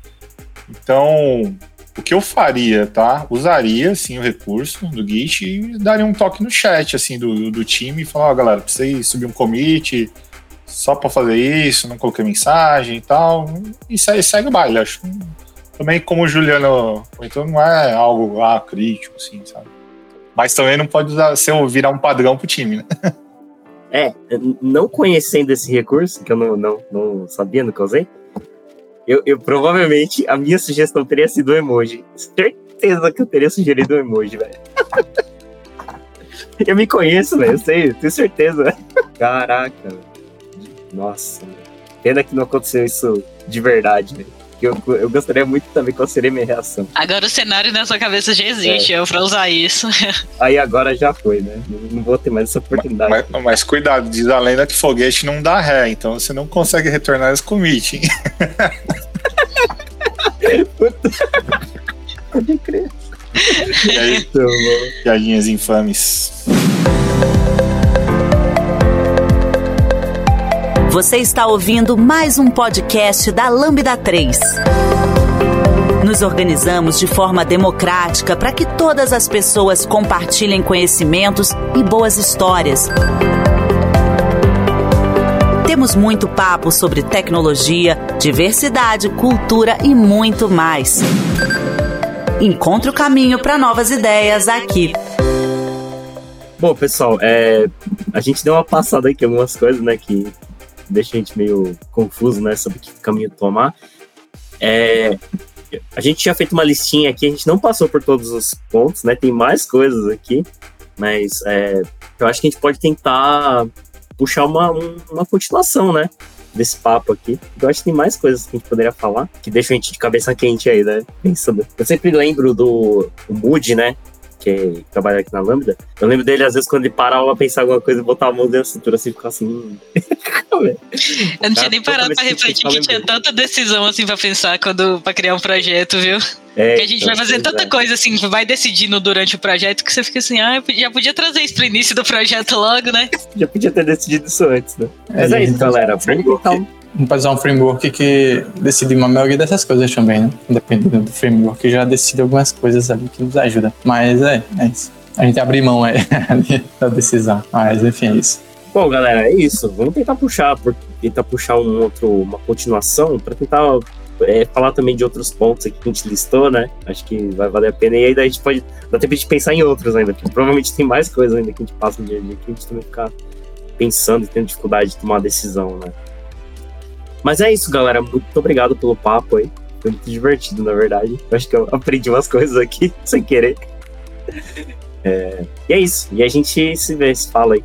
Então, o que eu faria, tá? Usaria, sim, o recurso do Git e daria um toque no chat, assim, do, do time e falar, ó, oh, galera, precisei subir um commit só para fazer isso, não coloquei mensagem e tal. E segue, segue o baile, acho. Também, como o Juliano então não é algo ah, crítico, assim, sabe? Mas também não pode usar, ser, virar um padrão pro time, né? É, não conhecendo esse recurso, que eu não, não, não sabia eu usei, eu, eu, provavelmente a minha sugestão teria sido o emoji. Certeza que eu teria sugerido o emoji, velho. eu me conheço, velho, eu sei, tenho certeza. Caraca, nossa. Pena que não aconteceu isso de verdade, velho. Eu, eu gostaria muito também qual seria minha reação. Agora o cenário na sua cabeça já existe, é. eu pra usar isso. Aí agora já foi, né? Não, vou ter mais essa oportunidade. Mas, mas, mas, cuidado, diz a lenda que foguete não dá ré, então você não consegue retornar esse commit, hein? Pode crer. E aí, piadinhas infames. Você está ouvindo mais um podcast da Lambda 3. Nos organizamos de forma democrática para que todas as pessoas compartilhem conhecimentos e boas histórias. Temos muito papo sobre tecnologia, diversidade, cultura e muito mais. Encontre o caminho para novas ideias aqui. Bom, pessoal, é, a gente deu uma passada aqui em algumas coisas, né, que deixa a gente meio confuso, né, sobre que caminho tomar. É, a gente tinha feito uma listinha aqui, a gente não passou por todos os pontos, né, tem mais coisas aqui, mas é, eu acho que a gente pode tentar puxar uma, uma continuação, né, desse papo aqui. Eu acho que tem mais coisas que a gente poderia falar, que deixam a gente de cabeça quente aí, né, pensando. Eu sempre lembro do Mood, né, que trabalha aqui na Lambda, eu lembro dele, às vezes, quando ele parava pra pensar alguma coisa, botava a mão dentro da cintura assim, ficava assim. eu não tinha nem parado pra refletir que tinha tanta decisão assim pra pensar quando, pra criar um projeto, viu? É, que a gente então, vai fazendo tanta é. coisa assim, vai decidindo durante o projeto que você fica assim, ah, já podia trazer isso pro início do projeto logo, né? já podia ter decidido isso antes, né? É, Mas é, isso, então, galera. Vamos então Vamos fazer um framework que decide uma maioria dessas coisas também, né? Dependendo do framework, já decide algumas coisas ali que nos ajudam. Mas é, é isso. A gente abre mão é, da decisão. Mas enfim, é isso. Bom, galera, é isso. Vamos tentar puxar, tentar puxar um outro, uma continuação para tentar é, falar também de outros pontos aqui que a gente listou, né? Acho que vai valer a pena. E aí daí a gente pode dar tempo de pensar em outros ainda, porque provavelmente tem mais coisas ainda que a gente passa no dia a dia que a gente também ficar pensando e tendo dificuldade de tomar decisão, né? Mas é isso, galera. Muito obrigado pelo papo aí. Foi muito divertido, na verdade. Acho que eu aprendi umas coisas aqui sem querer. É, e é isso. E a gente se vê, se fala aí.